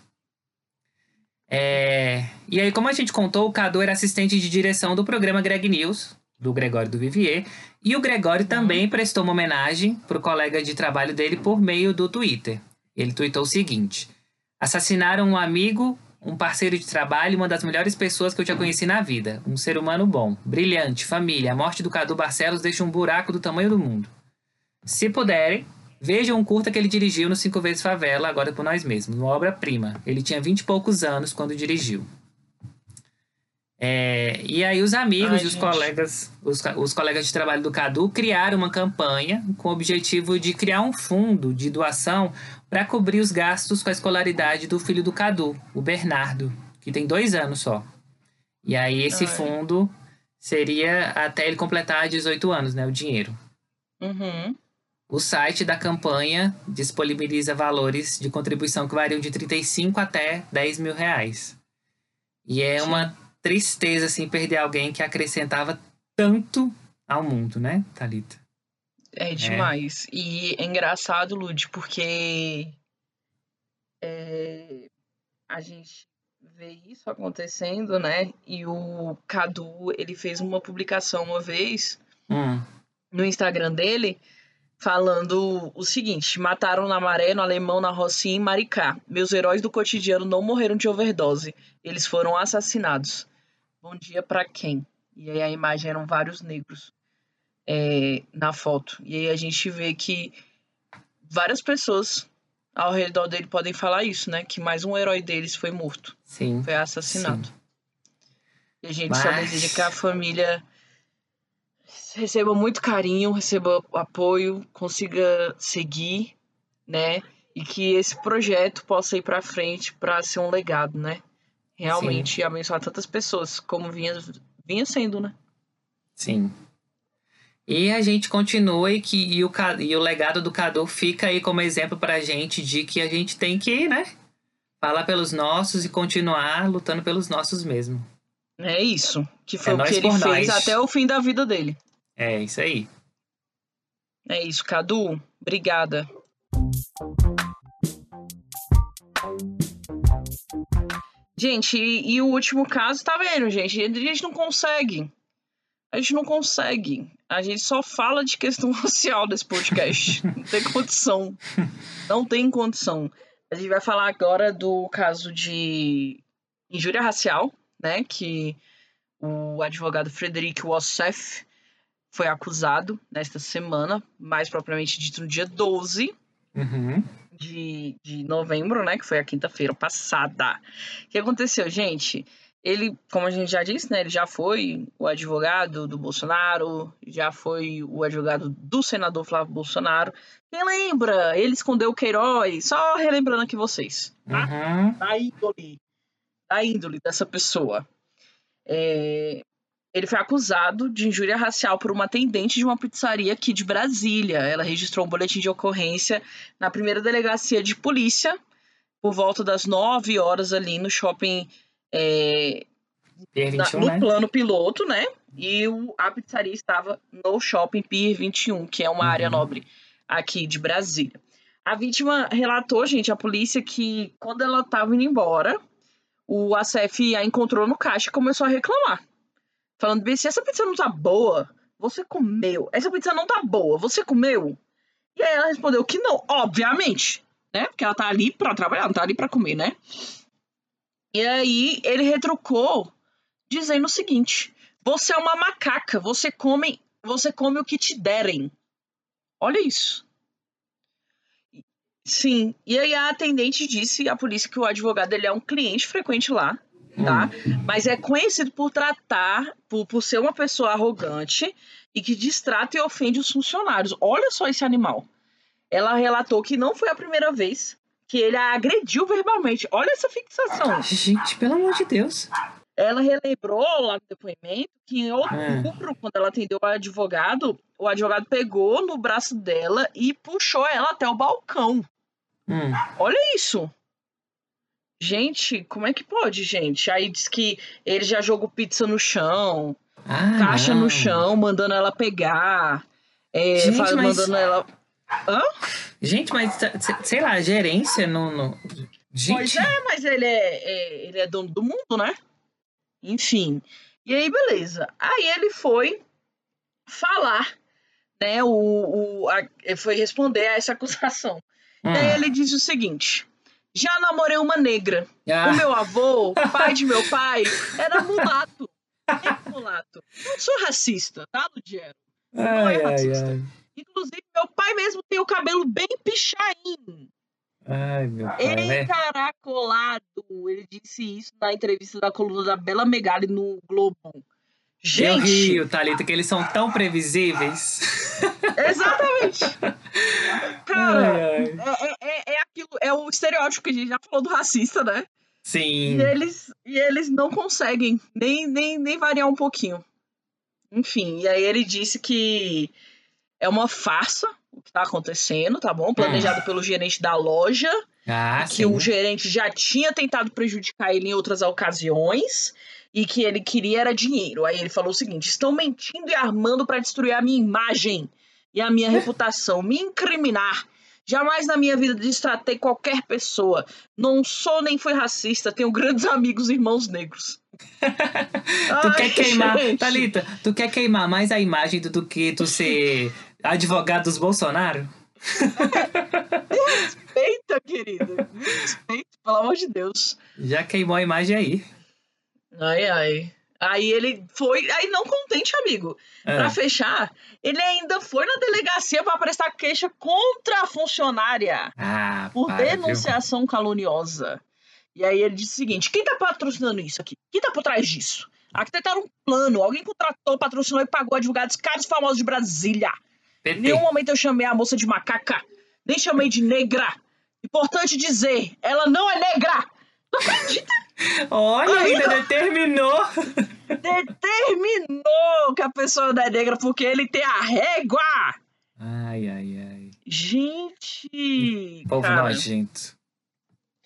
É, E aí, como a gente contou, o Cadu era assistente de direção do programa Greg News, do Gregório do Vivier, e o Gregório também prestou uma homenagem para o colega de trabalho dele por meio do Twitter. Ele tweetou o seguinte: Assassinaram um amigo, um parceiro de trabalho, uma das melhores pessoas que eu já conheci na vida. Um ser humano bom, brilhante, família. A morte do Cadu Barcelos deixa um buraco do tamanho do mundo. Se puderem, vejam um curta que ele dirigiu no Cinco Vezes Favela, agora por nós mesmos, uma obra-prima. Ele tinha vinte e poucos anos quando dirigiu. É, e aí os amigos Ai, e os gente. colegas, os, os colegas de trabalho do Cadu criaram uma campanha com o objetivo de criar um fundo de doação para cobrir os gastos com a escolaridade do filho do Cadu, o Bernardo, que tem dois anos só. E aí esse Ai. fundo seria até ele completar 18 anos, né, o dinheiro. Uhum. O site da campanha disponibiliza valores de contribuição que variam de 35 até 10 mil reais. E é uma tristeza, assim, perder alguém que acrescentava tanto ao mundo, né, Thalita? É demais. E é engraçado, Lud, porque é, a gente vê isso acontecendo, né? E o Cadu, ele fez uma publicação uma vez Hum, no Instagram dele falando o seguinte: mataram na Maré, no Alemão, na Rocinha e em Maricá. Meus heróis do cotidiano não morreram de overdose. Eles foram assassinados. Bom dia pra quem? E aí a imagem eram vários negros é, na foto. E aí a gente vê que várias pessoas ao redor dele podem falar isso, né? Que mais um herói deles foi morto. sim. Foi assassinado. E a gente só Mas- deseja que a família receba muito carinho, receba apoio, consiga seguir, né? E que esse projeto possa ir pra frente para ser um legado, né? Realmente abençoar tantas pessoas como vinha, vinha sendo, né? Sim. E a gente continua e, que, e, o, e o legado do Cadu fica aí como exemplo pra gente de que a gente tem que, né? Falar pelos nossos e continuar lutando pelos nossos mesmo. É isso. Que foi É o que ele fez nós. até o fim da vida dele. É isso aí. É isso, Cadu. Obrigada. Gente, e, e o último caso, tá vendo, gente? A gente não consegue. A gente não consegue. A gente só fala de questão (laughs) racial nesse podcast. não tem condição. Não tem condição. A gente vai falar agora do caso de injúria racial, né? Que o advogado Frederic Wassef foi acusado nesta semana, mais propriamente dito no dia 12 Uhum. de, de novembro, né? Que foi a quinta-feira passada. O que aconteceu, gente? Ele, como a gente já disse, né? Ele já foi o advogado do Bolsonaro, já foi o advogado do senador Flávio Bolsonaro. Quem lembra? Ele escondeu o Queiroz, só relembrando aqui vocês. Tá? Uhum. Da índole, da índole dessa pessoa. É, ele foi acusado de injúria racial por uma atendente de uma pizzaria aqui de Brasília. Ela registrou um boletim de ocorrência na primeira delegacia de polícia por volta das 9 horas ali no shopping é, Pier na- 21, no né? plano piloto, né? E o, a pizzaria estava no shopping Pier 21, que é uma área Uhum. nobre aqui de Brasília. A vítima relatou, gente, à polícia que quando ela estava indo embora, o ACF a encontrou no caixa e começou a reclamar. Falando bem, se essa pizza não tá boa, você comeu. Essa pizza não tá boa, você comeu? E aí ela respondeu que não, obviamente, né? Porque ela tá ali pra trabalhar, não tá ali pra comer, né? E aí ele retrucou dizendo o seguinte: você é uma macaca, você come, você come o que te derem. Olha isso. Sim. E aí a atendente disse à polícia que o advogado ele é um cliente frequente lá tá? Mas é conhecido por tratar, por, por ser uma pessoa arrogante e que distrata e ofende os funcionários. Olha só esse animal. Ela relatou que não foi a primeira vez que ele a agrediu verbalmente. Olha essa fixação. Gente, pelo amor de Deus. Ela relembrou lá no depoimento que em outubro, quando ela atendeu o advogado, o advogado pegou no braço dela e puxou ela até o balcão. Hum. Olha isso. Gente, como é que pode, gente? Aí diz que ele já jogou pizza no chão, Ah, caixa não. no chão, mandando ela pegar, é, Gente, mas- mandando ela. Hã? Gente, mas se- sei lá, gerência não. não... Gente. Pois é, mas ele é, é- ele é dono do mundo, né? Enfim. E aí, beleza. Aí ele foi falar, né? O, o, a- foi responder a essa (laughs) acusação. Hum. E aí ele disse o seguinte: já namorei uma negra. Ah. O meu avô, pai de meu pai, (laughs) era mulato. É mulato. Não sou racista, tá, Ludiero? Não é Ai, ai, racista. ai. Inclusive, meu pai mesmo tem o cabelo bem pichain. Ai, meu pai, né? Encaracolado. Ele disse isso na entrevista da coluna da Bela Megali no Globo. Eu Gente, rio, Thalita, que eles são tão previsíveis. (laughs) exatamente. Cara, Ai, ai. É, é- é aquilo, é o estereótipo que a gente já falou do racista, né? Sim. E eles, e eles não conseguem nem, nem, nem variar um pouquinho. Enfim, e aí ele disse que é uma farsa o que tá acontecendo, tá bom? Planejado pelo gerente da loja. Ah, que sim. o gerente já tinha tentado prejudicar ele em outras ocasiões e que ele queria era dinheiro. Aí ele falou o seguinte: estão mentindo e armando para destruir a minha imagem e a minha (laughs) reputação, me incriminar. Jamais na minha vida destratei qualquer pessoa. Não sou nem fui racista, tenho grandes amigos irmãos negros. (laughs) Tu Ai, quer queimar, gente. Thalita, tu quer queimar mais a imagem do que tu ser advogado dos Bolsonaro? (laughs) Respeita, querido. Me respeita, pelo amor de Deus. Já queimou a imagem aí. Ai, ai. Aí ele foi. Aí não contente, amigo. É. Pra fechar, ele ainda foi na delegacia pra prestar queixa contra a funcionária Ah, por para, viu? denunciação caluniosa. E aí ele disse o seguinte: quem tá patrocinando isso aqui? Quem tá por trás disso? Aqui tentaram um plano, alguém contratou, patrocinou e pagou advogados caros e famosos de Brasília. Em nenhum momento eu chamei a moça de macaca, nem chamei de negra. Importante dizer, ela não é negra. Não acredita? Olha, ainda determinou. Determinou que a pessoa não é negra porque ele tem a régua. Ai, ai, ai. Gente. Povo cara. nojento.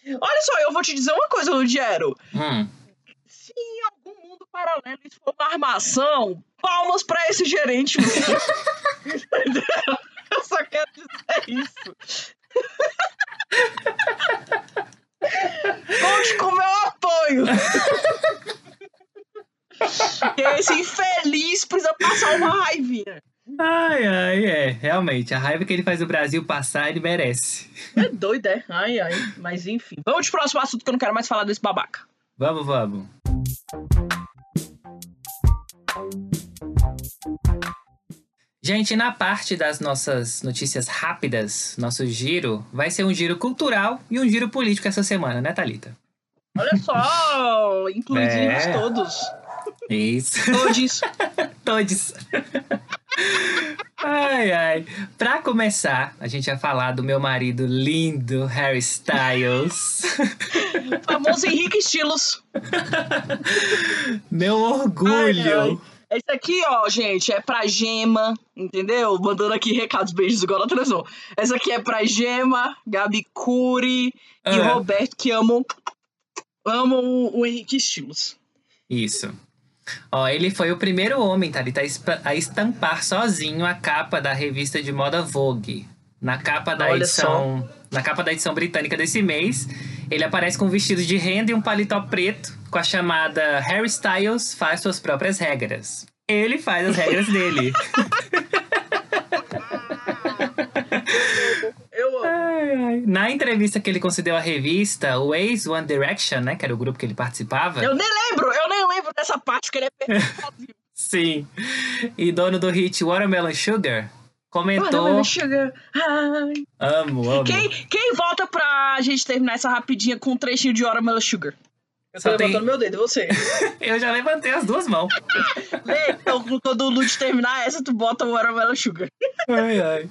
Olha só, eu vou te dizer uma coisa, Ludiero. Hum. Se paralelo isso for uma armação, palmas pra esse gerente. Entendeu? (laughs) eu só quero dizer isso. Conte com meu apoio. que esse infeliz precisa passar uma raivinha. Ai, ai, é. Realmente, a raiva que ele faz o Brasil passar, ele merece. É doido, é? Ai, ai. Mas enfim. Vamos de próximo assunto que eu não quero mais falar desse babaca. Vamos, vamos. Gente, na parte das nossas notícias rápidas, nosso giro vai ser um giro cultural e um giro político essa semana, né, Thalita? Olha só, incluímos É. todos. Isso. Todos. (laughs) Todos. ai, ai. Pra começar, a gente vai falar do meu marido lindo, Harry Styles. (laughs) Famoso Henrique Estilos. meu orgulho. Ai, ai. Esse aqui, ó, gente, é pra Gema, entendeu? Mandando aqui recados, beijos igual na televisão. Essa aqui é pra Gema, Gabi Cury e Ah. Roberto, que amam, amam o, o Henrique Estilos. Isso. Ó, ele foi o primeiro homem, Thalita, a espa- a estampar sozinho a capa da revista de moda Vogue. Na capa da Olha edição. Na capa da edição britânica desse mês, ele aparece com um vestido de renda e um paletó preto com a chamada Harry Styles faz suas próprias regras. Ele faz as regras dele. (laughs) Eu Na entrevista que ele concedeu à revista, o ex One Direction, né, que era o grupo que ele participava. Eu nem lembro, eu nem lembro dessa parte que ele é. (laughs) Sim. E dono do hit Watermelon Sugar comentou. Watermelon Sugar. Ai. Amo, amo. Quem, quem volta pra gente terminar essa rapidinha com um trechinho de Watermelon Sugar? Eu tô Só tem- levantando meu dedo, e você? (laughs) Eu já levantei as duas mãos. Então, quando o Lute terminar essa, tu bota o Watermelon Sugar. Ai, ai.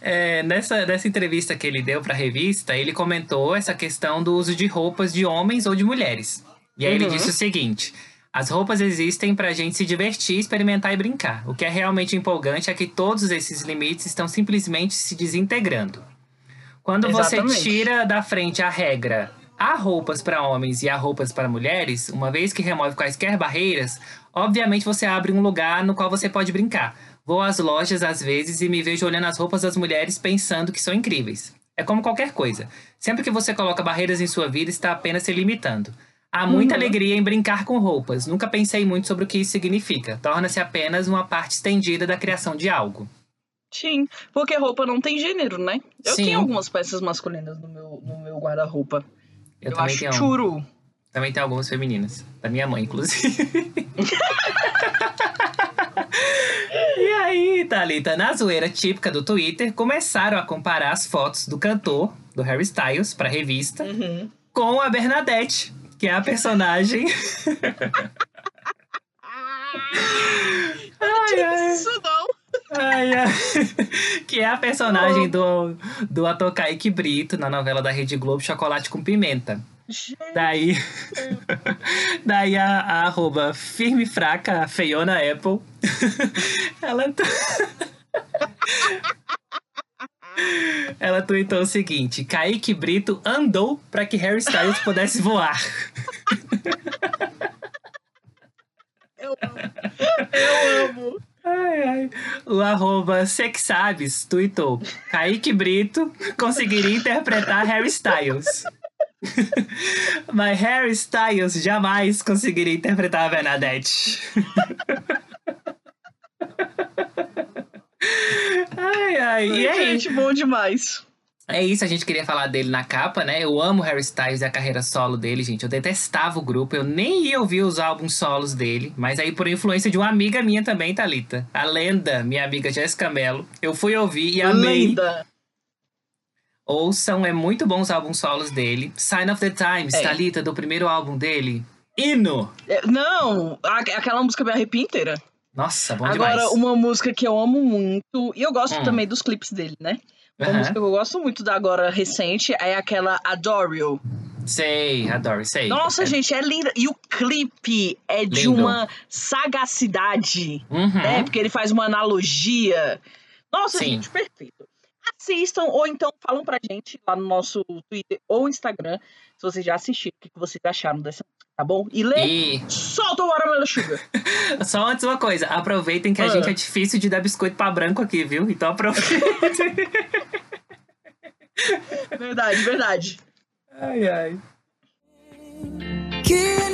É, nessa, nessa entrevista que ele deu pra revista, ele comentou essa questão do uso de roupas de homens ou de mulheres. E aí ele Uhum. disse o seguinte: as roupas existem pra gente se divertir, experimentar e brincar. O que é realmente empolgante é que todos esses limites estão simplesmente se desintegrando. Quando você Exatamente. tira da frente a regra há roupas para homens e há roupas para mulheres, uma vez que remove quaisquer barreiras, obviamente você abre um lugar no qual você pode brincar. Vou às lojas às vezes e me vejo olhando as roupas das mulheres pensando que são incríveis. É como qualquer coisa. Sempre que você coloca barreiras em sua vida, está apenas se limitando. Há muita Uhum. alegria em brincar com roupas. Nunca pensei muito sobre o que isso significa. Torna-se apenas uma parte estendida da criação de algo. Sim, porque roupa não tem gênero, né? Eu Sim. tenho algumas peças masculinas no meu, no meu guarda-roupa. Eu, Eu também acho tenho. churu. Também tem algumas femininas. Da minha mãe, inclusive. (laughs) e aí, Thalita, na zoeira típica do Twitter, começaram a comparar as fotos do cantor, do Harry Styles, pra revista, Uhum. com a Bernadette, que é a personagem. (laughs) ai, ai. Isso não. (laughs) Que é a personagem do, do ator Kaique Brito na novela da Rede Globo Chocolate com Pimenta. Daí, (laughs) daí a, a arroba firme fraca, a feiona Apple, (laughs) ela, ela tweetou o seguinte: Kaique Brito andou para que Harry Styles pudesse voar. Eu amo. Ai, ai. O arroba Sexabes tweetou: Kaique Brito conseguiria interpretar Harry Styles. (laughs) Mas Harry Styles jamais conseguiria interpretar a Bernadette. (laughs) ai, ai. E aí? Gente, bom demais. É isso, a gente queria falar dele na capa, né? Eu amo Harry Styles e a carreira solo dele, gente. Eu detestava o grupo, eu nem ia ouvir os álbuns solos dele. Mas aí, por influência de uma amiga minha também, Thalita. A lenda, minha amiga Jéssica Mello. Eu fui ouvir e amei. Lenda. Ouçam, é muito bom os álbuns solos dele. Sign of the Times, É. Thalita, do primeiro álbum dele. Hino! É, Não, aquela música me arrepia inteira. Nossa, bom Agora, demais. uma música que eu amo muito, e eu gosto Hum. também dos clipes dele, né? Uma Aham. música que eu gosto muito da agora recente é aquela Adore You. Sei, adoro, sei. Nossa, É- gente, é linda. E o clipe é de Lindo. uma sagacidade, Uhum. né? Porque ele faz uma analogia. Nossa, Sim. gente, perfeito. Assistam, ou então falam pra gente lá no nosso Twitter ou Instagram, se vocês já assistiram, o que que vocês acharam dessa música, tá bom? E lê, E solta o Watermelon Sugar. (laughs) só antes uma coisa, aproveitem que a Ah. gente é difícil de dar biscoito pra branco aqui, viu? Então aproveitem. (laughs) (laughs) verdade, verdade. ai, ai.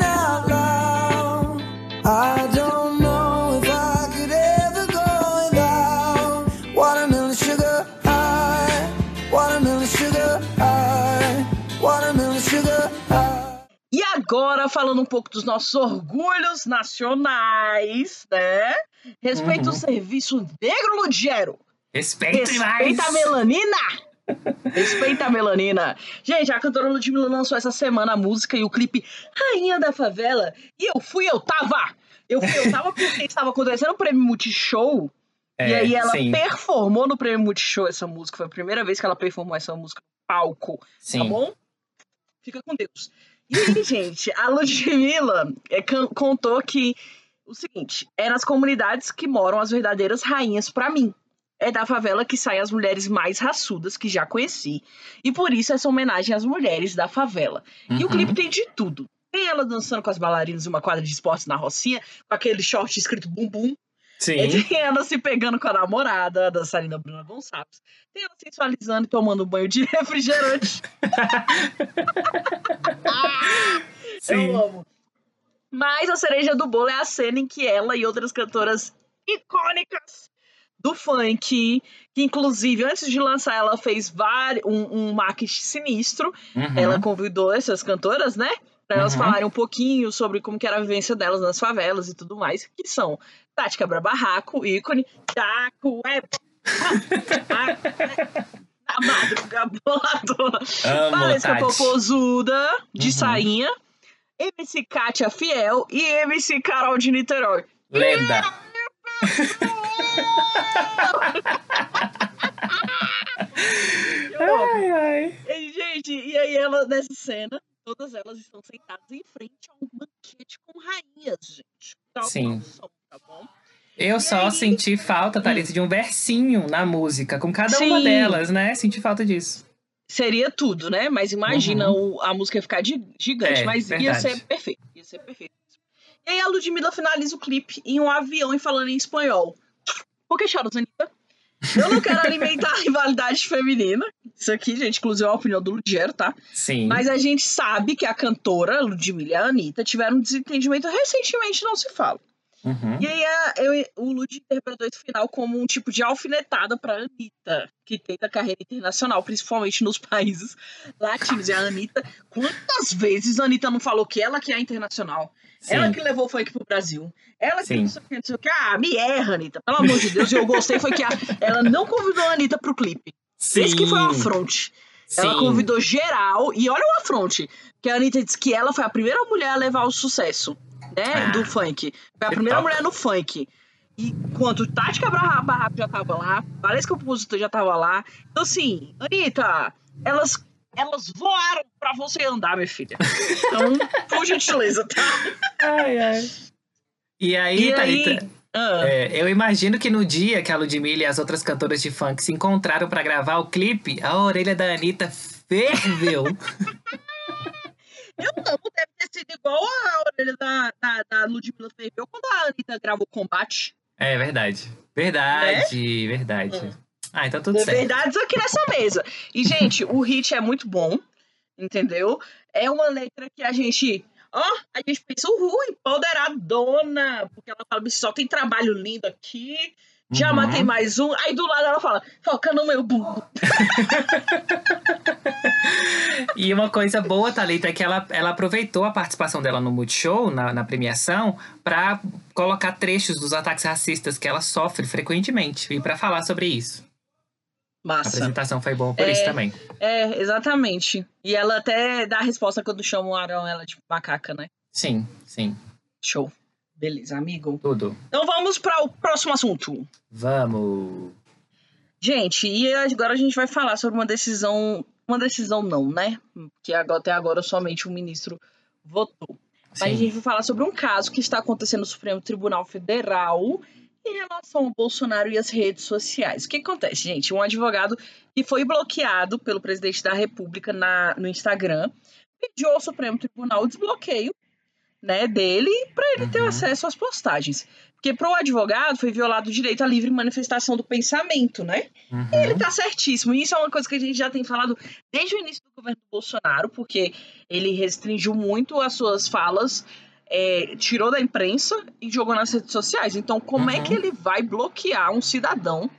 Out loud. I don't know agora, falando um pouco dos nossos orgulhos nacionais, né? Respeita Uhum. o serviço negro, Ludgero. Respeite mais! Respeita a melanina! Respeita a melanina. Gente, a cantora Ludmilla lançou essa semana a música e o clipe Rainha da Favela. E eu fui, eu tava! Eu fui, eu tava (laughs) porque estava acontecendo o prêmio Multishow. e É, aí ela sim. performou no prêmio Multishow essa música. Foi a primeira vez que ela performou essa música no palco. Tá Sim. bom? Fica com Deus. E aí, gente, a Ludmilla é, contou que o seguinte: é nas comunidades que moram as verdadeiras rainhas pra mim. É da favela que saem as mulheres mais raçudas que já conheci. E por isso essa homenagem às mulheres da favela. E o Uhum. clipe tem de tudo. Tem ela dançando com as bailarinas em uma quadra de esportes na Rocinha, com aquele short escrito bum Sim. Tem ela se pegando com a namorada, a dançarina Bruna Gonçalves. Tem ela sensualizando e tomando banho de (laughs) refrigerante. (laughs) Sim. Eu amo. Mas a cereja do bolo é a cena em que ela e outras cantoras icônicas do funk, que inclusive antes de lançar ela fez vários, um, um marketing sinistro. Uhum. Ela convidou essas cantoras, né? Pra elas Uhum. falarem um pouquinho sobre como que era a vivência delas nas favelas e tudo mais, que são Tati Quebra Barraco, ícone, Taco, é... A madruga boladona. Valesca Tati. Popozuda, de Uhum. sainha. MC Kátia Fiel e MC Carol de Niterói. Lenda. ai, ai. E, gente, e aí ela, nessa cena, todas elas estão sentadas em frente a um banquete com rainhas, gente. Tá Sim. noção? Eu E só senti falta, Thalita, de um versinho na música, com cada uma Sim. delas, né? Senti falta disso. Seria tudo, né? Mas imagina o- a música ficar gi- gigante, Uhum. É, mas ia verdade. ser perfeito. Ia ser perfeito. E aí a Ludmilla finaliza o clipe em um avião e falando em espanhol. Por que choras, Anitta? Eu não quero alimentar (laughs) a rivalidade feminina. Isso aqui, gente, inclusive é a opinião do Ludgero, tá? Sim. Mas a gente sabe que a cantora Ludmilla e a Anitta tiveram um desentendimento recentemente, não se fala. Uhum. E aí a- eu- o Lud interpretou esse final como um tipo de alfinetada pra Anitta, que tenta carreira internacional, principalmente nos países latinos. E a Anitta, quantas vezes a Anitta não falou que ela que é internacional? Sim. Ela que levou o funk pro Brasil. Ela que Sim. não sei não sei o que. Ah, me erra, Anitta. Pelo amor de Deus. E eu gostei foi que a- ela não convidou a Anitta pro clipe. Esse que foi um Sim. afronte. Ela Sim. convidou geral. E olha o afronte. Que a Anitta disse que ela foi a primeira mulher a levar o sucesso, né? Ah, do funk. Foi a primeira top. mulher no funk. E enquanto Tati Quebra Barraco já tava lá, parece que o compositor já tava lá. Então, assim, Anitta, elas, elas voaram pra você andar, minha filha. Então, (laughs) por gentileza, tá? Ai, ai. E aí, E aí- Ah. é, eu imagino que no dia que a Ludmilla e as outras cantoras de funk se encontraram pra gravar o clipe, a orelha da Anitta ferveu. (laughs) Eu amo, deve sido igual a orelha da, da, da Ludmilla Ferveu quando a Anitta gravou Combate. é verdade. Verdade, verdade. Ah, então tudo De certo. verdades aqui nessa mesa. E, gente, o hit é muito bom, entendeu? É uma letra que a gente. Ó, a gente pensa, uhul, empoderadona. Porque ela fala, só tem trabalho lindo aqui. Já Uhum. matei mais um. Aí do lado ela fala, foca no meu bumbum. E uma coisa boa, Thalita, é que ela, ela aproveitou a participação dela no Multishow, na, na premiação, pra colocar trechos dos ataques racistas que ela sofre frequentemente e pra falar sobre isso. A Massa. apresentação foi boa por É. isso também. É, exatamente. E ela até dá a resposta quando chamam o Arão, ela tipo macaca, né? Sim, sim. Show. Beleza, amigo. Tudo. Então vamos para o próximo assunto. Vamos. Gente, e agora a gente vai falar sobre uma decisão. Uma decisão não, né? Que até agora somente o ministro votou. Mas a Sim. gente vai falar sobre um caso que está acontecendo no Supremo Tribunal Federal em relação ao Bolsonaro e as redes sociais. O que acontece, gente? Um advogado que foi bloqueado pelo presidente da República na, no Instagram pediu ao Supremo Tribunal o desbloqueio né, dele para ele ter acesso às postagens. Porque para o advogado foi violado o direito à livre manifestação do pensamento, né? E ele tá certíssimo. E isso é uma coisa que a gente já tem falado desde o início do governo Bolsonaro, porque ele restringiu muito as suas falas, é, tirou da imprensa e jogou nas redes sociais. Então, como é Uhum. que ele vai bloquear um cidadão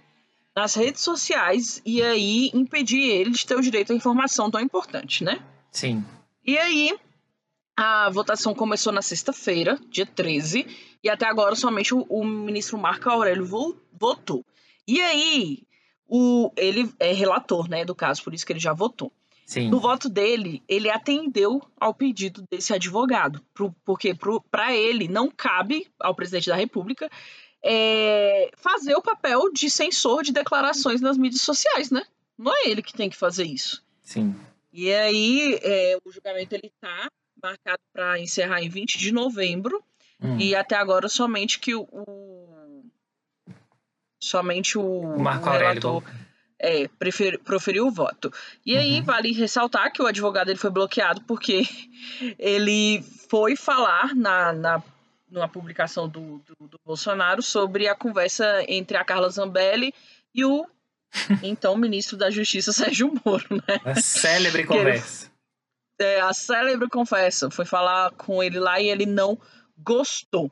nas redes sociais e aí impedir ele de ter o direito à informação tão importante, né? Sim. E aí, a votação começou na sexta-feira, dia 13, e até agora somente o, o ministro Marco Aurélio vo- votou. E aí, o, ele é relator né, do caso, por isso que ele já votou. Sim. No voto dele, ele atendeu ao pedido desse advogado, pro, porque para ele não cabe ao presidente da República é, fazer o papel de censor de declarações nas mídias sociais, né? Não é ele que tem que fazer isso. Sim. E aí, é, o julgamento ele tá marcado para encerrar em 20 de novembro. Hum. E até agora somente que o. o- somente o, O Marco o relator é, prefer- proferiu o voto. E aí Uhum. vale ressaltar que o advogado ele foi bloqueado porque (laughs) ele foi falar na, na, numa publicação do, do, do Bolsonaro sobre a conversa entre a Carla Zambelli e o (laughs) então ministro da Justiça (laughs) Sérgio Moro, né? A célebre Que ele- conversa. É, a célebre confessa, foi falar com ele lá e ele não gostou.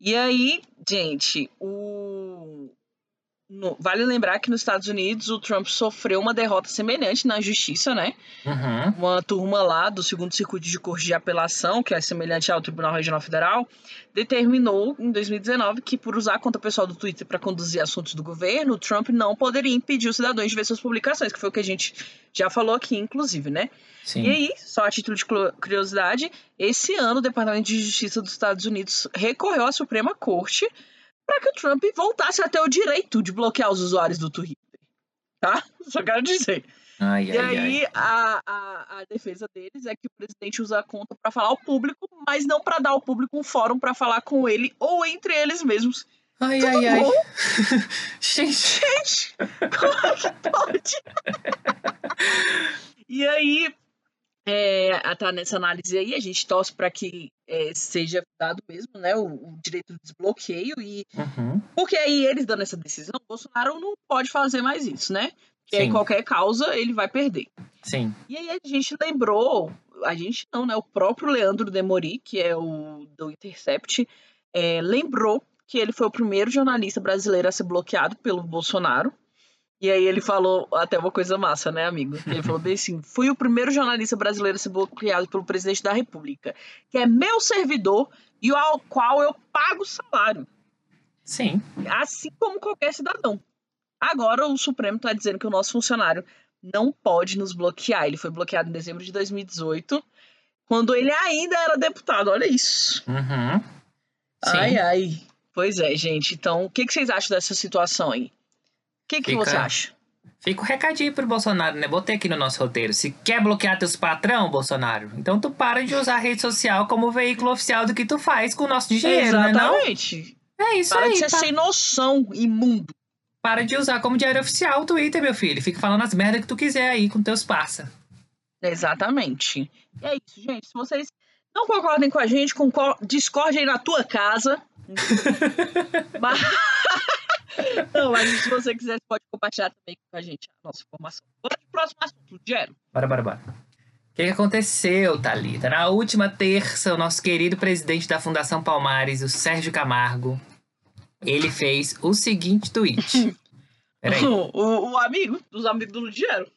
E aí, gente, o, no- vale lembrar que nos Estados Unidos o Trump sofreu uma derrota semelhante na justiça, né? Uhum. Uma turma lá do segundo circuito de corte de apelação, que é semelhante ao Tribunal Regional Federal, determinou em 2019 que por usar a conta pessoal do Twitter para conduzir assuntos do governo, o Trump não poderia impedir os cidadãos de ver suas publicações, que foi o que a gente já falou aqui, inclusive, né? Sim. E aí, só a título de curiosidade, esse ano o Departamento de Justiça dos Estados Unidos recorreu à Suprema Corte para que o Trump voltasse a ter o direito de bloquear os usuários do Twitter. Tá? (laughs) Só quero dizer. Ai, e ai, aí, ai. A, a, a defesa deles é que o presidente usa a conta para falar ao público, mas não para dar ao público um fórum para falar com ele ou entre eles mesmos. Ai, Tudo ai, ai. bom? (laughs) Gente. Gente, como é que pode? (laughs) e aí, é, tá nessa análise aí, a gente torce para que é, seja dado mesmo, né, o, o direito de desbloqueio e Uhum. porque aí eles dando essa decisão, o Bolsonaro não pode fazer mais isso, né? Porque aí Sim. qualquer causa ele vai perder. Sim. E aí a gente lembrou, a gente não, né? O próprio Leandro Demori, que é o do Intercept, é, lembrou que ele foi o primeiro jornalista brasileiro a ser bloqueado pelo Bolsonaro. E aí ele falou até uma coisa massa, né, amigo? Ele falou bem assim: fui o primeiro jornalista brasileiro a ser bloqueado pelo presidente da República, que é meu servidor e ao qual eu pago salário. Sim. Assim como qualquer cidadão. Agora o Supremo está dizendo que o nosso funcionário não pode nos bloquear. Ele foi bloqueado em dezembro de 2018, quando ele ainda era deputado. Olha isso. Uhum. Sim. Ai, ai. Pois é, gente. Então, o que, que vocês acham dessa situação aí? O que, que Fica- você acha? Fica o recadinho pro Bolsonaro, né? Botei aqui no nosso roteiro. Se quer bloquear teus patrão, Bolsonaro, então tu para de usar a rede social como veículo oficial do que tu faz com o nosso dinheiro, né? Não? Exatamente. É isso Para aí. de ser pa- sem noção, imundo. Para de usar como diário oficial o Twitter, meu filho. Fica falando as merdas que tu quiser aí com teus parça. Exatamente. E é isso, gente. Se vocês não concordem com a gente, concor discorde aí na tua casa. (laughs) mas... não, mas se você quiser, pode compartilhar também com a gente a nossa informação. Bora pro próximo assunto, Gero. Bora, bora, bora. O que, que aconteceu, Thalita? Na última terça, o nosso querido presidente da Fundação Palmares, o Sérgio Camargo, ele fez o seguinte tweet. (laughs) Peraí. O, o, o amigo dos amigos do Ludiero.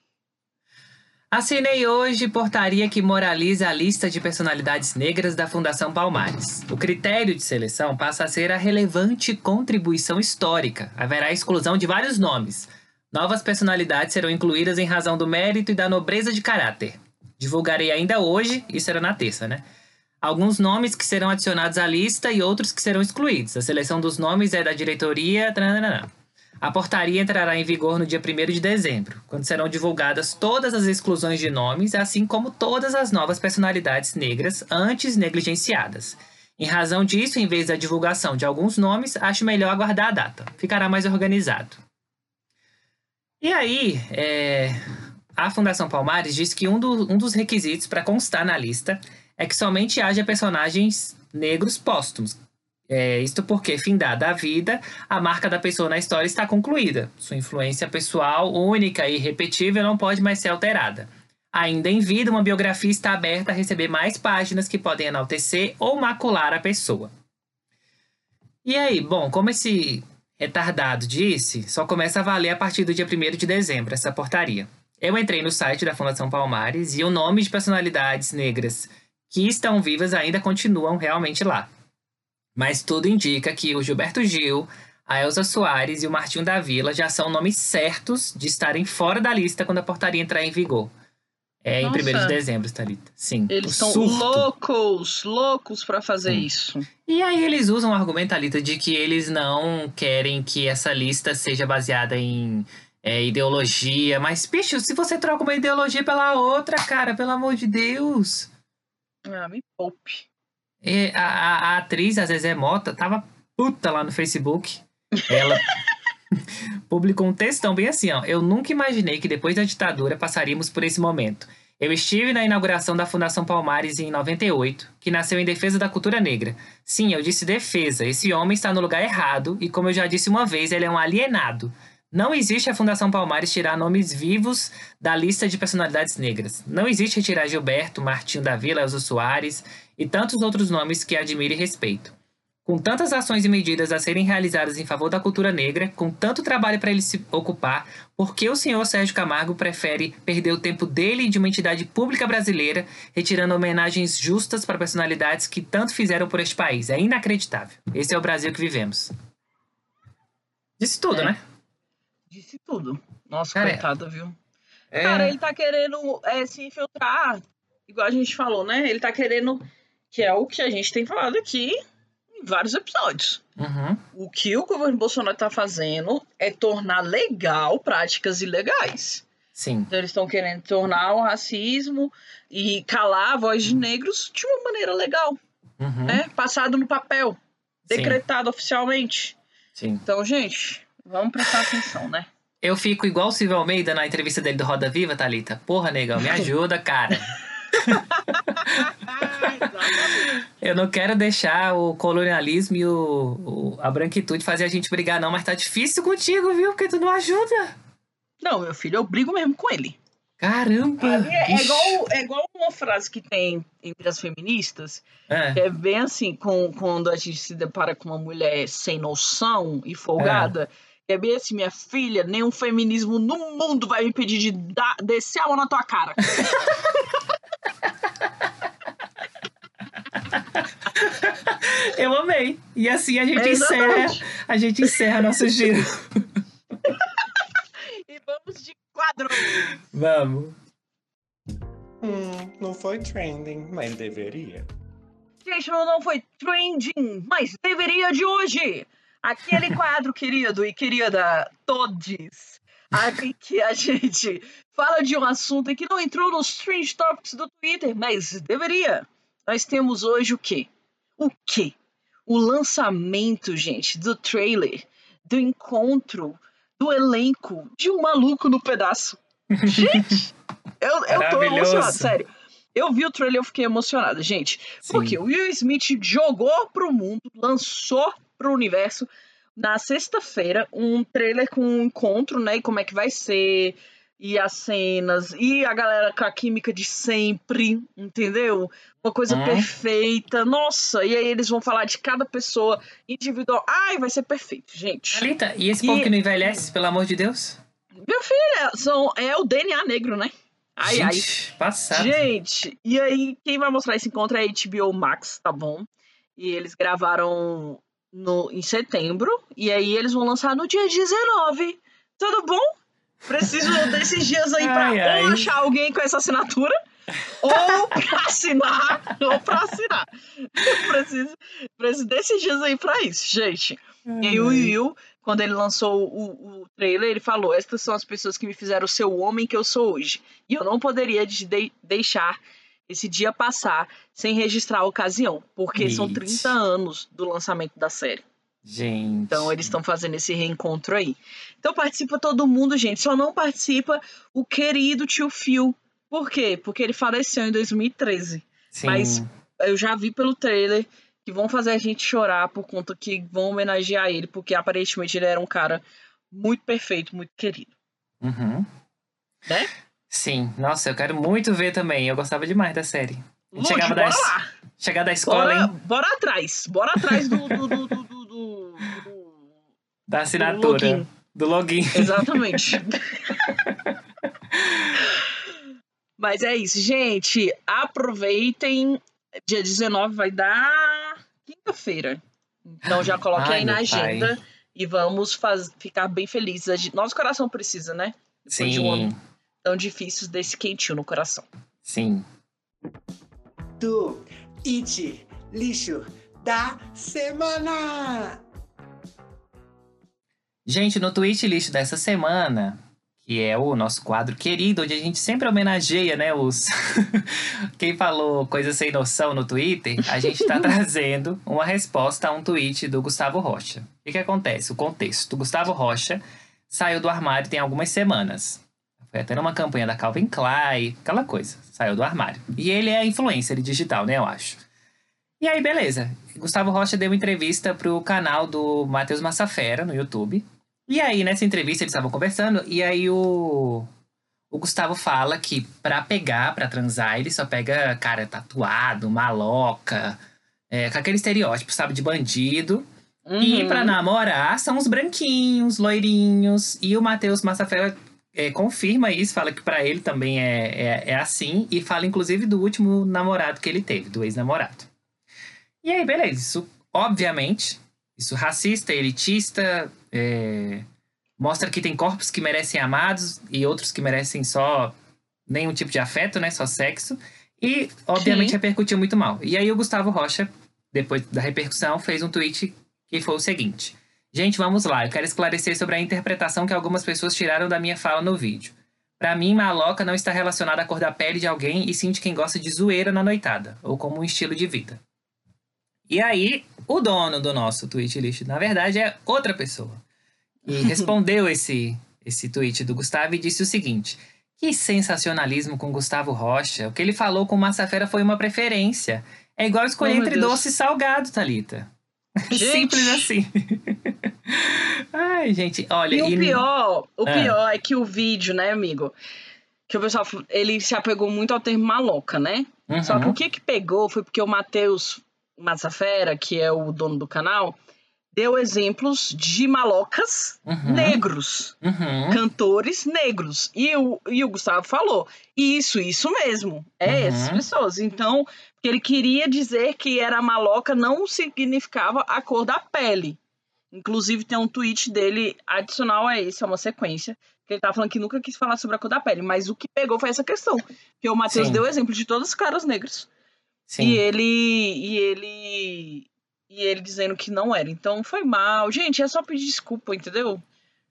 Assinei hoje portaria que moraliza a lista de personalidades negras da Fundação Palmares. O critério de seleção passa a ser a relevante contribuição histórica. Haverá exclusão de vários nomes. Novas personalidades serão incluídas em razão do mérito e da nobreza de caráter. Divulgarei ainda hoje, isso era na terça, né? Alguns nomes que serão adicionados à lista e outros que serão excluídos. A seleção dos nomes é da diretoria. Trananana. A portaria entrará em vigor no dia 1 de dezembro, quando serão divulgadas todas as exclusões de nomes, assim como todas as novas personalidades negras antes negligenciadas. Em razão disso, em vez da divulgação de alguns nomes, acho melhor aguardar a data. Ficará mais organizado. E aí, é, a Fundação Palmares diz que um, do- um dos requisitos para constar na lista é que somente haja personagens negros póstumos. É, isto porque, findada a vida, a marca da pessoa na história está concluída. Sua influência pessoal, única e irrepetível, não pode mais ser alterada. Ainda em vida, uma biografia está aberta a receber mais páginas que podem enaltecer ou macular a pessoa. E aí, bom, como esse retardado disse, só começa a valer a partir do dia 1 de dezembro essa portaria. Eu entrei no site da Fundação Palmares e o nome de personalidades negras que estão vivas ainda continuam realmente lá. Mas tudo indica que o Gilberto Gil, a Elza Soares e o Martinho da Vila já são nomes certos de estarem fora da lista quando a portaria entrar em vigor. É em 1 Nossa. de dezembro, Thalita. Sim. Eles estão loucos, loucos pra fazer isso. E aí eles usam o argumento, Thalita, de que eles não querem que essa lista seja baseada em é, ideologia. Mas, bicho, se você troca uma ideologia pela outra, cara, pelo amor de Deus. Ah, me poupe. E a, a- a atriz, a Zezé Mota, tava puta lá no Facebook. Ela (laughs) publicou um textão bem assim, ó. Eu nunca imaginei que depois da ditadura passaríamos por esse momento. Eu estive na inauguração da Fundação Palmares em 98, que nasceu em defesa da cultura negra. Sim, eu disse defesa. Esse homem está no lugar errado e, como eu já disse uma vez, ele é um alienado. Não existe a Fundação Palmares tirar nomes vivos da lista de personalidades negras. Não existe retirar Gilberto, Martinho da Vila, Elza Soares e tantos outros nomes que admiro e respeito. Com tantas ações e medidas a serem realizadas em favor da cultura negra, com tanto trabalho para ele se ocupar, por que o senhor Sérgio Camargo prefere perder o tempo dele e de uma entidade pública brasileira, retirando homenagens justas para personalidades que tanto fizeram por este país? É inacreditável. Esse é o Brasil que vivemos. Disse tudo, É. né? Disse tudo. Nossa, Cara, coitada, viu? É. Cara, ele tá querendo é, se infiltrar, igual a gente falou, né? Ele tá querendo, que é o que a gente tem falado aqui em vários episódios. Uhum. O que o governo Bolsonaro tá fazendo é tornar legal práticas ilegais. Sim. Então, eles estão querendo tornar o racismo e calar a voz de negros de uma maneira legal, Uhum. né? Passado no papel, Sim. decretado oficialmente. Sim. Então, gente, vamos prestar atenção, né? Eu fico igual o Silvio Almeida na entrevista dele do Roda Viva, Thalita. Porra, negão, me ajuda, cara. (laughs) Eu não quero deixar o colonialismo e o, o- a branquitude fazer a gente brigar, não, mas tá difícil contigo, viu? Porque tu não ajuda. Não, meu filho, eu brigo mesmo com ele. Caramba! É, é igual, é igual uma frase que tem entre as feministas, É. que é bem assim, com, quando a gente se depara com uma mulher sem noção e folgada, é bem assim, minha filha, nenhum feminismo no mundo vai me impedir de dar, descer a mão na tua cara. (laughs) Eu amei. E assim a gente É, encerra, a gente encerra nosso giro. (laughs) e vamos de quadro. Vamos. Hum, não foi trending, mas deveria. Gente, não foi trending, mas deveria de hoje. Aquele quadro, querido e querida, todes, em que a gente fala de um assunto que não entrou nos Trend Topics do Twitter, mas deveria. Nós temos hoje o quê? O quê? O lançamento, gente, do trailer, do encontro, do elenco de um maluco no pedaço. Gente, (laughs) eu, eu tô emocionado, sério. Eu vi o trailer e eu fiquei emocionada, gente. Porque o Will Smith jogou pro mundo, lançou pro universo na sexta-feira um trailer com um encontro, né? E como é que vai ser, e as cenas, e a galera com a química de sempre, entendeu? Uma coisa Hum. perfeita. Nossa, e aí eles vão falar de cada pessoa individual. Ai, vai ser perfeito, gente. Thalita, e esse povo que não envelhece, pelo amor de Deus? Meu filho, são, é o DNA negro, né? Ai, Gente, ai. passado. Gente, e aí quem vai mostrar esse encontro é a HBO Max, tá bom? E eles gravaram no, em setembro, e aí eles vão lançar no dia 19. Tudo bom? Preciso (laughs) desses dias aí pra Ai, ai. ou achar alguém com essa assinatura, ou pra assinar, (laughs) ou pra assinar. Preciso, preciso desses dias aí pra isso, gente. E aí o Will, quando ele lançou o, o trailer, ele falou: Estas são as pessoas que me fizeram ser o homem que eu sou hoje. E eu não poderia de- de- deixar esse dia passar sem registrar a ocasião, porque são Isso. 30 anos do lançamento da série. Gente. Então eles estão fazendo esse reencontro aí. Então participa todo mundo, gente. Só não participa o querido tio Phil. Por quê? Porque ele faleceu em 2013. Sim. Mas eu já vi pelo trailer que vão fazer a gente chorar por conta que vão homenagear ele, porque aparentemente ele era um cara muito perfeito, muito querido. Uhum. Né? Sim, nossa, eu quero muito ver também. Eu gostava demais da série. Lute, chegava bora da, lá. Chegar da escola, Bora, hein? bora atrás. Bora atrás do, do, do, do, do- do- Da assinatura. login. Do login. Exatamente. (laughs) Mas é isso, gente. Aproveitem. Dia 19 vai dar quinta-feira. Então já coloquem aí na pai. agenda e vamos faz... ficar bem felizes. Nosso coração precisa, né? Depois de Sim, ano tão difícil desse quentinho no coração. sim. do It Lixo da Semana. Gente, no tweet lixo dessa semana, que é o nosso quadro querido, onde a gente sempre homenageia, né, os... (laughs) Quem falou coisa sem noção no Twitter, a gente tá (laughs) trazendo uma resposta a um tweet do Gustavo Rocha. O que que acontece? O contexto. O Gustavo Rocha saiu do armário tem algumas semanas. Foi até numa campanha da Calvin Klein, aquela coisa. Saiu do armário. E ele é influencer digital, né, eu acho. E aí, beleza. Gustavo Rocha deu uma entrevista pro canal do Matheus Massafera no YouTube. E aí, nessa entrevista, eles estavam conversando, e aí o, o Gustavo fala que pra pegar, pra transar, ele só pega cara tatuado, maloca, é, com aquele estereótipo, sabe, de bandido. Uhum. E pra namorar são os branquinhos, loirinhos. E o Matheus Massafera é, confirma isso, fala que pra ele também é, é, é assim. E fala, inclusive, do último namorado que ele teve, do ex-namorado. E aí, beleza, isso, obviamente, isso racista, elitista, é, mostra que tem corpos que merecem amados e outros que merecem só nenhum tipo de afeto, né? Só sexo. E, obviamente, Sim. repercutiu muito mal. E aí o Gustavo Rocha, depois da repercussão, fez um tweet que foi o seguinte. Gente, vamos lá. Eu quero esclarecer sobre a interpretação que algumas pessoas tiraram da minha fala no vídeo. Pra mim, maloca não está relacionada à cor da pele de alguém e sim de quem gosta de zoeira na noitada, ou como um estilo de vida. E aí, o dono do nosso tweet lixo, na verdade, é outra pessoa. E (laughs) respondeu esse, esse tweet do Gustavo e disse o seguinte: Que sensacionalismo com Gustavo Rocha. O que ele falou com Massafera foi uma preferência. É igual escolher Oh, entre Deus. doce e salgado, Thalita. (laughs) Gente. Simples assim. (laughs) Ai, gente, olha. E o pior, o Ah. pior é que o vídeo, né, amigo? Que o pessoal, ele se apegou muito ao termo maloca, né? Uhum. Só que o que que pegou foi porque o Matheus Massafera, que é o dono do canal, deu exemplos de malocas Uhum. negros. Uhum. Cantores negros. E o, e o Gustavo falou: Isso, isso mesmo. É Uhum. essas pessoas. Então, porque ele queria dizer que era maloca não significava a cor da pele. Inclusive, tem um tweet dele adicional a esse, é uma sequência, que ele tá falando que nunca quis falar sobre a cor da pele. Mas o que pegou foi essa questão. Que o Matheus deu exemplo de todos os caras negros. Sim. E ele. E ele. E ele dizendo que não era. Então foi mal. Gente, é só pedir desculpa, entendeu?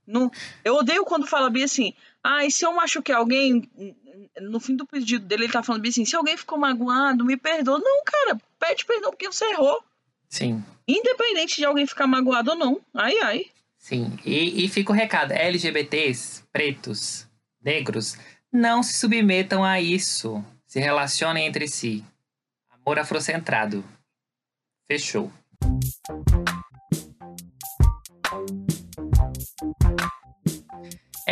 Não, eu odeio quando fala bem assim. Ah, e se eu machuquei alguém. No fim do pedido dele, ele tá falando assim: se alguém ficou magoado, me perdoa. Não, cara, pede perdão porque você errou. Sim. Independente de alguém ficar magoado ou não. Ai, ai. Sim, e, e fica o recado: LGBTs, pretos, negros, não se submetam a isso. Se relacionem entre si. Amor afrocentrado. Fechou.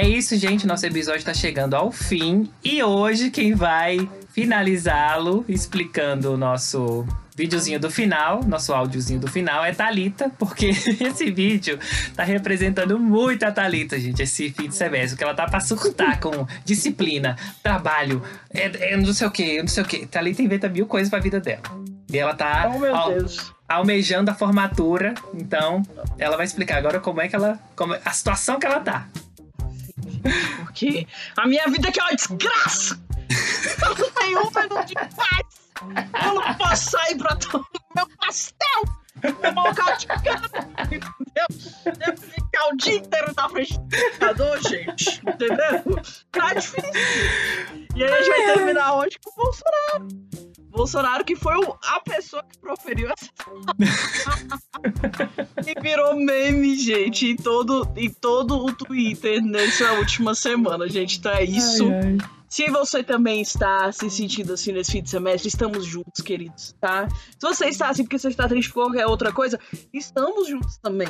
É isso, gente. Nosso episódio está chegando ao fim. E hoje, quem vai finalizá-lo, explicando o nosso videozinho do final, nosso áudiozinho do final, é Thalita, porque (laughs) esse vídeo tá representando muito a Thalita, gente, esse fim de semestre, que ela tá pra surtar com disciplina, trabalho, é, é não sei o que, não sei o que. Thalita inventa mil coisas pra vida dela. E ela tá Oh, meu al- Deus. almejando a formatura, então ela vai explicar agora como é que ela. Como, a situação que ela tá. Porque a minha vida aqui é uma desgraça. Eu não tenho um minuto de paz. Eu não posso sair pra tomar meu pastel. Tomar um de cana. Entendeu? Devo ficar o dia inteiro na frente do computador, gente. Entendeu? Tá difícil. E aí a gente vai terminar hoje com o Bolsonaro. Bolsonaro, que foi o- a pessoa que proferiu essa. (laughs) e virou meme, gente, em todo, em todo o Twitter nessa última semana, gente. Então é isso. Se você também está se sentindo assim nesse fim de semestre, estamos juntos, queridos, tá? Se você está assim porque você está triste por qualquer outra coisa, estamos juntos também.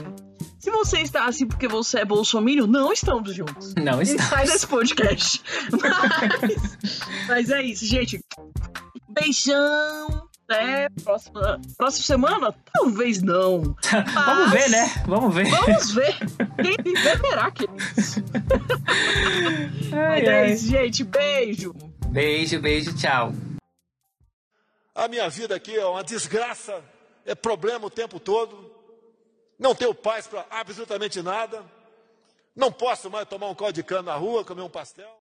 Se você está assim porque você é bolsominion, não estamos juntos. Não E estamos. sai desse podcast. (laughs) Mas, mas é isso, gente. Beijão. Até próxima, próxima semana? Talvez não. (laughs) Vamos ver, né? Vamos ver. Vamos ver. (laughs) Quem viver verá, queridos. Mas é isso, gente. Beijo. Beijo, beijo, tchau. A minha vida aqui é uma desgraça, é problema o tempo todo. Não tenho paz para absolutamente nada. Não posso mais tomar um caldo de cana na rua, comer um pastel.